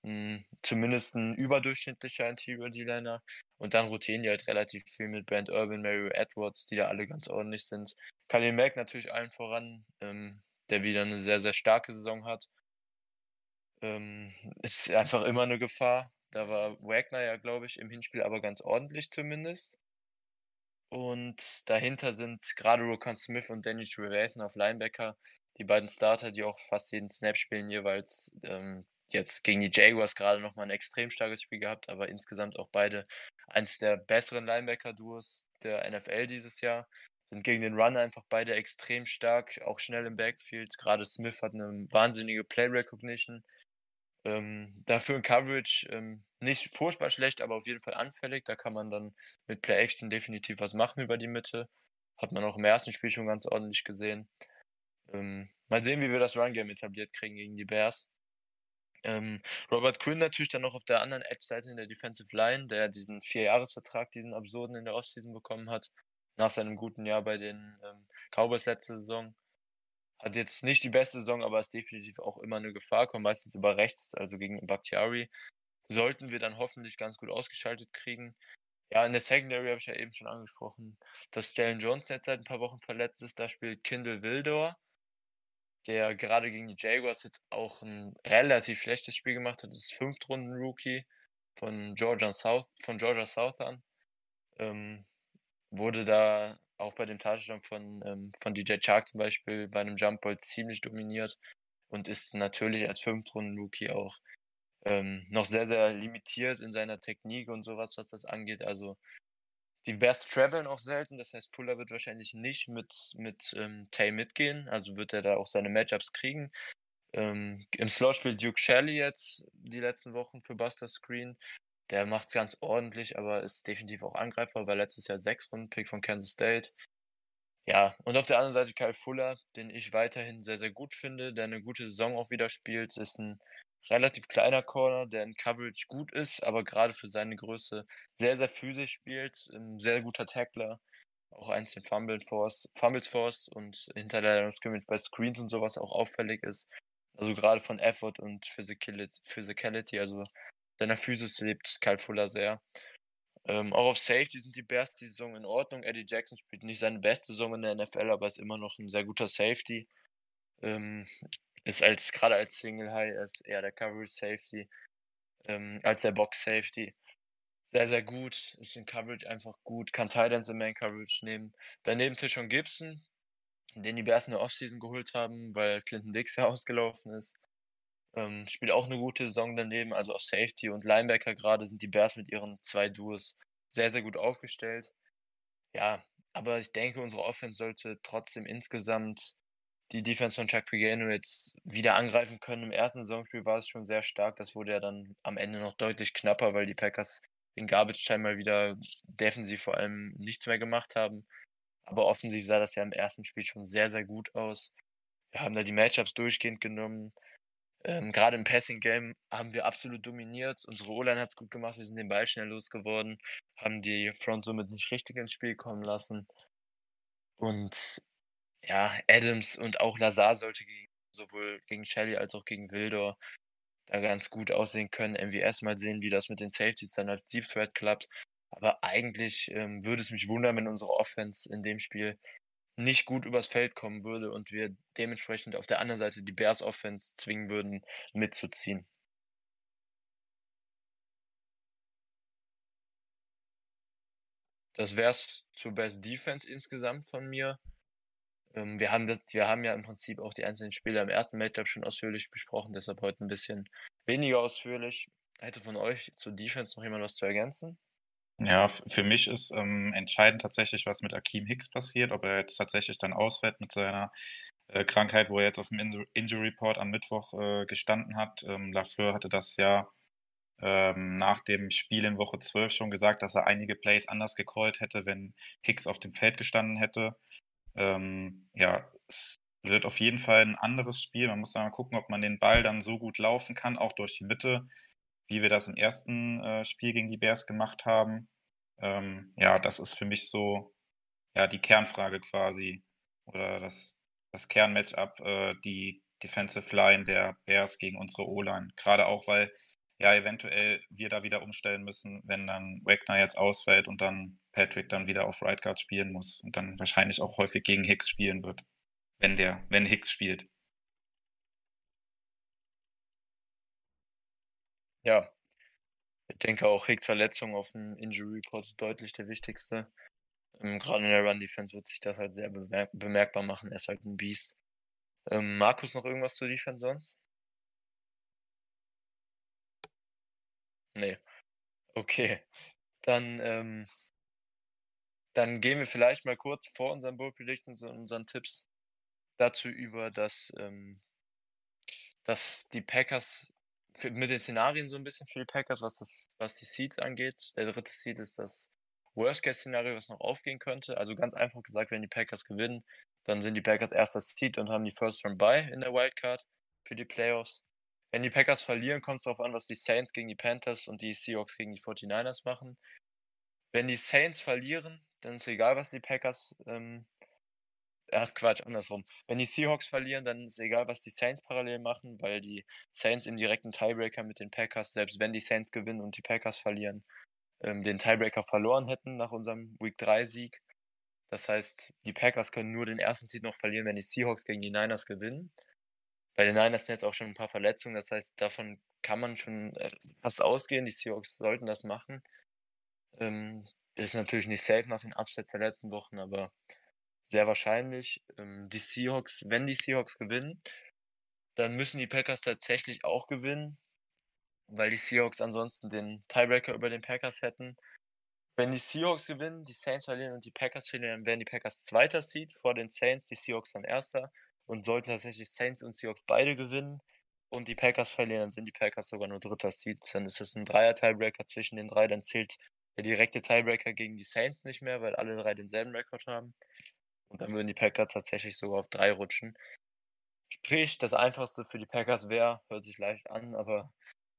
hm, zumindest ein überdurchschnittlicher Interior D-Liner. Und dann rotieren die halt relativ viel mit Brand Urban, Mario Edwards, die da alle ganz ordentlich sind. Khalil Mack natürlich allen voran, ähm, der wieder eine sehr, sehr starke Saison hat. Ähm, ist einfach immer eine Gefahr. Da war Wagner ja, glaube ich, im Hinspiel aber ganz ordentlich zumindest. Und dahinter sind gerade Rokon Smith und Danny Trevathan auf Linebacker, die beiden Starter, die auch fast jeden Snap spielen jeweils. Ähm, jetzt gegen die Jaguars gerade nochmal ein extrem starkes Spiel gehabt, aber insgesamt auch beide eins der besseren Linebacker-Duos der NFL dieses Jahr. Sind gegen den Run einfach beide extrem stark, auch schnell im Backfield. Gerade Smith hat eine wahnsinnige Play Recognition. Ähm, dafür in Coverage ähm, nicht furchtbar schlecht, aber auf jeden Fall anfällig. Da kann man dann mit Play Action definitiv was machen über die Mitte. Hat man auch im ersten Spiel schon ganz ordentlich gesehen. Ähm, mal sehen, wie wir das Run Game etabliert kriegen gegen die Bears. Ähm, Robert Quinn natürlich dann noch auf der anderen Edge-Seite in der Defensive Line, der diesen Vierjahresvertrag, diesen absurden in der Offseason bekommen hat, nach seinem guten Jahr bei den ähm, Cowboys letzte Saison. Hat jetzt nicht die beste Saison, aber ist definitiv auch immer eine Gefahr, kommt meistens über rechts, also gegen Bakhtiari. Sollten wir dann hoffentlich ganz gut ausgeschaltet kriegen. Ja, in der Secondary habe ich ja eben schon angesprochen, dass Jalen Jones jetzt seit ein paar Wochen verletzt ist. Da spielt Kindle Wildor, der gerade gegen die Jaguars jetzt auch ein relativ schlechtes Spiel gemacht hat. Das ist Fünftrunden-Rookie von Georgia South, von Georgia Southern. Ähm, wurde da auch bei dem Touchdown von, ähm, von DJ Chark zum Beispiel bei einem Jump Ball ziemlich dominiert und ist natürlich als Fünftrunden-Rookie auch ähm, noch sehr, sehr limitiert in seiner Technik und sowas, was das angeht. Also die Bears traveln auch selten, das heißt, Fuller wird wahrscheinlich nicht mit, mit ähm, Tay mitgehen, also wird er da auch seine Matchups kriegen. Ähm, Im Slot spielt Duke Shelley jetzt die letzten Wochen für Buster Screen. Der macht es ganz ordentlich, aber ist definitiv auch angreifbar, weil letztes Jahr sechs Runden Pick von Kansas State. Ja, und auf der anderen Seite Kyle Fuller, den ich weiterhin sehr, sehr gut finde, der eine gute Saison auch wieder spielt, ist ein relativ kleiner Corner, der in Coverage gut ist, aber gerade für seine Größe sehr, sehr physisch spielt, ein sehr guter Tackler, auch eins den Fumble Force, Fumbles Force und hinter der Scrimmage bei Screens und sowas auch auffällig ist. Also gerade von Effort und Physicality, also seiner Physis lebt Kyle Fuller sehr. Ähm, auch auf Safety sind die Bears die Saison in Ordnung. Eddie Jackson spielt nicht seine beste Saison in der NFL, aber ist immer noch ein sehr guter Safety. Ähm, ist als gerade als Single High ist eher der Coverage Safety ähm, als der Box Safety. Sehr, sehr gut. Ist in Coverage einfach gut. Kann Titans im Man Coverage nehmen. Daneben Tishon Gibson, den die Bears in der Offseason geholt haben, weil Clinton Dix ja ausgelaufen ist. Ähm, spielt auch eine gute Saison daneben, also auf Safety und Linebacker gerade sind die Bears mit ihren zwei Duos sehr, sehr gut aufgestellt. Ja, aber ich denke, unsere Offense sollte trotzdem insgesamt die Defense von Chuck Pagano jetzt wieder angreifen können. Im ersten Saisonspiel war es schon sehr stark. Das wurde ja dann am Ende noch deutlich knapper, weil die Packers in Garbage Time mal wieder defensiv vor allem nichts mehr gemacht haben. Aber offensiv sah das ja im ersten Spiel schon sehr, sehr gut aus. Wir haben da die Matchups durchgehend genommen. Ähm, Gerade im Passing-Game haben wir absolut dominiert. Unsere O-Line hat gut gemacht, wir sind den Ball schnell losgeworden, haben die Front somit nicht richtig ins Spiel kommen lassen. Und ja, Adams und auch Lazar sollte gegen, sowohl gegen Shelley als auch gegen Wildor da ganz gut aussehen können. MWS mal sehen, wie das mit den Safeties dann als Deep Threat klappt. Aber eigentlich ähm, würde es mich wundern, wenn unsere Offense in dem Spiel nicht gut übers Feld kommen würde und wir dementsprechend auf der anderen Seite die Bears Offense zwingen würden, mitzuziehen. Das wär's zur Best Defense insgesamt von mir. Ähm, wir haben das, wir haben ja im Prinzip auch die einzelnen Spieler im ersten Matchup schon ausführlich besprochen, deshalb heute ein bisschen weniger ausführlich. Hätte von euch zur Defense noch jemand was zu ergänzen? Ja, für mich ist ähm, entscheidend tatsächlich, was mit Akeem Hicks passiert, ob er jetzt tatsächlich dann ausfällt mit seiner äh, Krankheit, wo er jetzt auf dem In Injury Report am Mittwoch äh, gestanden hat. Ähm, Lafleur hatte das ja ähm, nach dem Spiel in Woche 12 schon gesagt, dass er einige Plays anders gecallt hätte, wenn Hicks auf dem Feld gestanden hätte. Ähm, ja, es wird auf jeden Fall ein anderes Spiel. Man muss da mal gucken, ob man den Ball dann so gut laufen kann, auch durch die Mitte, wie wir das im ersten äh, Spiel gegen die Bears gemacht haben. Ähm, ja, das ist für mich so ja, die Kernfrage quasi oder das, das Kernmatchup, äh, die Defensive Line der Bears gegen unsere O-Line. Gerade auch, weil ja eventuell wir da wieder umstellen müssen, wenn dann Wagner jetzt ausfällt und dann Patrick dann wieder auf Right Guard spielen muss und dann wahrscheinlich auch häufig gegen Hicks spielen wird, wenn der, wenn Hicks spielt. Ja, ich denke auch Hicks Verletzung auf dem Injury Report ist deutlich der wichtigste. Ähm, Gerade in der Run Defense wird sich das halt sehr bemerk bemerkbar machen. Er ist halt ein Beast. Ähm, Markus, noch irgendwas zu Defense sonst? Nee. Okay. Dann, ähm, dann gehen wir vielleicht mal kurz vor unseren Predictions und unseren Tipps dazu über, dass, ähm, dass die Packers für, mit den Szenarien so ein bisschen für die Packers, was das, was die Seeds angeht. Der dritte Seed ist das Worst-Case-Szenario, was noch aufgehen könnte. Also ganz einfach gesagt, wenn die Packers gewinnen, dann sind die Packers erster Seed und haben die First Round Bye in der Wildcard für die Playoffs. Wenn die Packers verlieren, kommt es darauf an, was die Saints gegen die Panthers und die Seahawks gegen die 49ers machen. Wenn die Saints verlieren, dann ist egal, was die Packers. Ähm, ach Quatsch, andersrum. Wenn die Seahawks verlieren, dann ist egal, was die Saints parallel machen, weil die Saints im direkten Tiebreaker mit den Packers, selbst wenn die Saints gewinnen und die Packers verlieren, ähm, den Tiebreaker verloren hätten nach unserem Week 3 Sieg. Das heißt, die Packers können nur den ersten Seed noch verlieren, wenn die Seahawks gegen die Niners gewinnen. Bei den Niners sind jetzt auch schon ein paar Verletzungen, das heißt, davon kann man schon äh, fast ausgehen. Die Seahawks sollten das machen. Ähm, das ist natürlich nicht safe nach den Upsets der letzten Wochen, aber sehr wahrscheinlich. Ähm, die Seahawks, wenn die Seahawks gewinnen, dann müssen die Packers tatsächlich auch gewinnen, weil die Seahawks ansonsten den Tiebreaker über den Packers hätten. Wenn die Seahawks gewinnen, die Saints verlieren und die Packers verlieren, dann wären die Packers zweiter Seed vor den Saints, die Seahawks dann erster. Und sollten tatsächlich Saints und Seahawks beide gewinnen und die Packers verlieren, dann sind die Packers sogar nur dritter Seed. Dann ist es ein Dreier-Tiebreaker zwischen den drei. Dann zählt der direkte Tiebreaker gegen die Saints nicht mehr, weil alle drei denselben Rekord haben. Und dann würden die Packers tatsächlich sogar auf drei rutschen. Sprich, das einfachste für die Packers wäre, hört sich leicht an, aber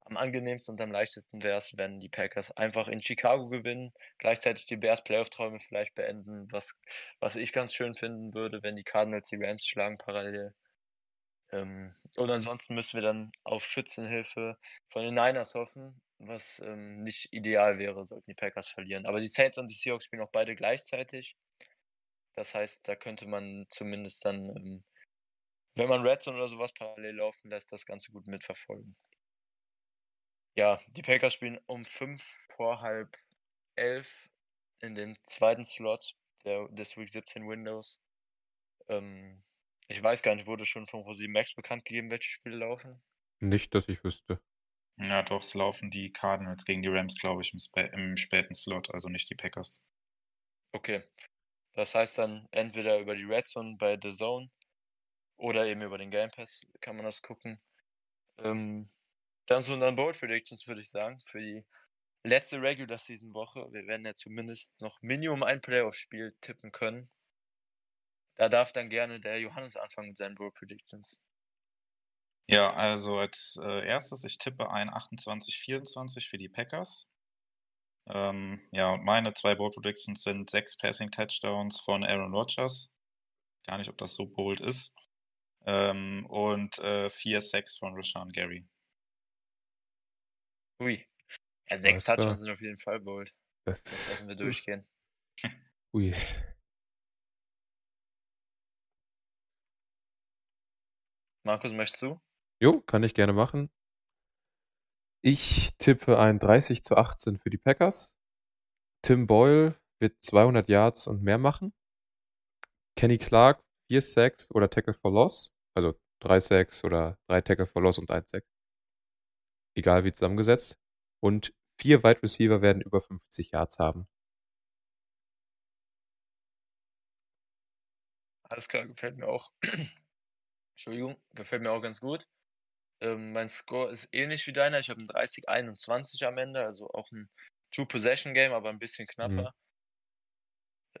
am angenehmsten und am leichtesten wäre es, wenn die Packers einfach in Chicago gewinnen, gleichzeitig die Bears Playoff-Träume vielleicht beenden, was, was ich ganz schön finden würde, wenn die Cardinals die Rams schlagen parallel. Ähm, und ansonsten müssen wir dann auf Schützenhilfe von den Niners hoffen, was ähm, nicht ideal wäre, sollten die Packers verlieren. Aber die Saints und die Seahawks spielen auch beide gleichzeitig. Das heißt, da könnte man zumindest dann, ähm, wenn man Red oder sowas parallel laufen lässt, das Ganze gut mitverfolgen. Ja, die Packers spielen um fünf vor halb elf in dem zweiten Slot der, des Week 17 Windows. Ähm, ich weiß gar nicht, wurde schon von Rosi Max bekannt gegeben, welche Spiele laufen? Nicht, dass ich wüsste. Ja, doch, es laufen die Cardinals gegen die Rams, glaube ich, im, spä im späten Slot, also nicht die Packers. Okay. Das heißt dann entweder über die Red Zone bei The Zone oder eben über den Game Pass kann man das gucken. Ähm, dann so dann Bold Predictions würde ich sagen für die letzte Regular Season Woche. Wir werden ja zumindest noch Minimum ein Playoff-Spiel tippen können. Da darf dann gerne der Johannes anfangen mit seinen Bold Predictions. Ja, also als äh, erstes, ich tippe ein 28-24 für die Packers. Ähm, ja, und meine zwei Bold Predictions sind sechs Passing Touchdowns von Aaron Rodgers. Gar nicht, ob das so bold ist. Ähm, und äh, vier Sacks von Rashawn Gary. Ui. Ja, sechs Touchdowns sind auf jeden Fall bold. Das, das lassen wir durchgehen. Ui. Markus, möchtest du? Jo, kann ich gerne machen. Ich tippe ein 30 zu 18 für die Packers. Tim Boyle wird 200 Yards und mehr machen. Kenny Clark 4 Sacks oder Tackle for Loss. Also 3 Sacks oder 3 Tackle for Loss und 1 Sack. Egal wie zusammengesetzt. Und vier Wide Receiver werden über 50 Yards haben. Alles klar, gefällt mir auch. Entschuldigung, gefällt mir auch ganz gut. Ähm, mein Score ist ähnlich wie deiner. Ich habe ein 30-21 am Ende, also auch ein Two-Possession-Game, aber ein bisschen knapper.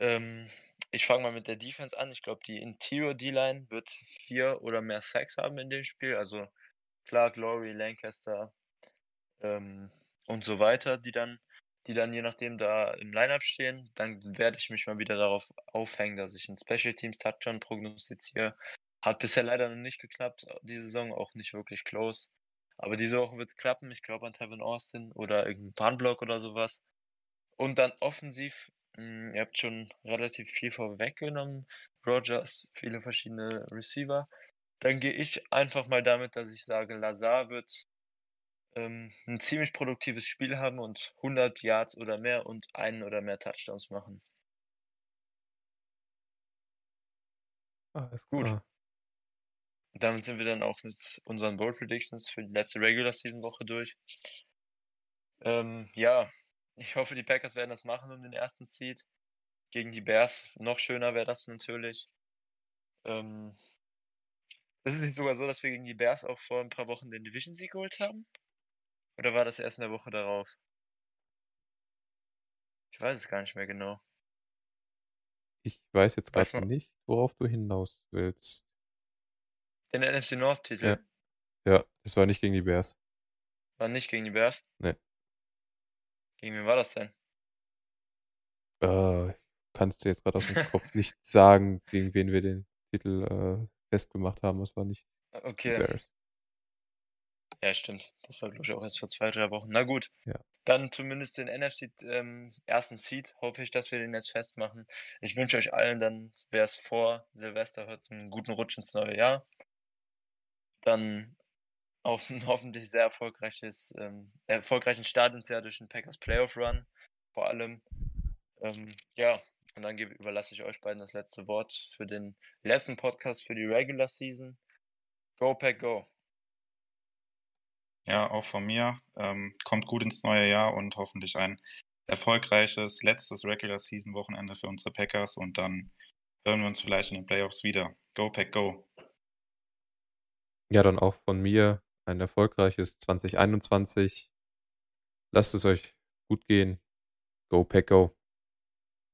Mhm. Ähm, ich fange mal mit der Defense an. Ich glaube, die Interior D-Line wird vier oder mehr Sacks haben in dem Spiel. Also Clark, Laurie, Lancaster, ähm, und so weiter, die dann, die dann je nachdem da im Lineup stehen. Dann werde ich mich mal wieder darauf aufhängen, dass ich einen Special Teams Touchdown prognostiziere. Hat bisher leider noch nicht geklappt, die Saison auch nicht wirklich close. Aber diese Woche wird es klappen. Ich glaube an Tevin Austin oder irgendeinen Punblock oder sowas. Und dann offensiv, mh, hm, ihr habt schon relativ viel vorweggenommen. Rogers, viele verschiedene Receiver. Dann gehe ich einfach mal damit, dass ich sage, Lazar wird ähm, ein ziemlich produktives Spiel haben und 100 Yards oder mehr und einen oder mehr Touchdowns machen. Alles Gut. klar. Damit sind wir dann auch mit unseren Bold Predictions für die letzte Regular Season Woche durch. Ähm, ja, ich hoffe, die Packers werden das machen um den ersten Seed. Gegen die Bears noch schöner wäre das natürlich. Ähm, ist es nicht sogar so, dass wir gegen die Bears auch vor ein paar Wochen den Division-Sieg geholt haben? Oder war das erst in der Woche darauf? Ich weiß es gar nicht mehr genau. Ich weiß jetzt gerade nicht, worauf du hinaus willst. Den NFC North-Titel Ja. Ja, das war nicht gegen die Bears. war nicht gegen die Bears. Nee. Gegen wen war das denn? Äh, kannst du jetzt gerade aus dem Kopf nicht sagen, gegen wen wir den Titel äh, festgemacht haben. Es war nicht die Okay. Bears. Ja, stimmt. Das war, glaube ich, auch erst vor zwei, drei Wochen. Na gut. Ja. Dann zumindest den NFC ähm, ersten Seed. Hoffe ich, dass wir den jetzt festmachen. Ich wünsche euch allen dann, wer es vor Silvester hört, einen guten Rutsch ins neue Jahr. Dann auf ein hoffentlich sehr erfolgreiches, ähm, erfolgreichen Start ins Jahr durch den Packers Playoff Run. Vor allem. Ähm, ja, und dann gebe, überlasse ich euch beiden das letzte Wort für den letzten Podcast für die Regular Season. Go Pack Go! Ja, auch von mir. Ähm, kommt gut ins neue Jahr und hoffentlich ein erfolgreiches letztes Regular Season Wochenende für unsere Packers und dann hören wir uns vielleicht in den Playoffs wieder. Go Pack Go! Ja, dann auch von mir ein erfolgreiches 2021. Lasst es euch gut gehen. Go Pack Go!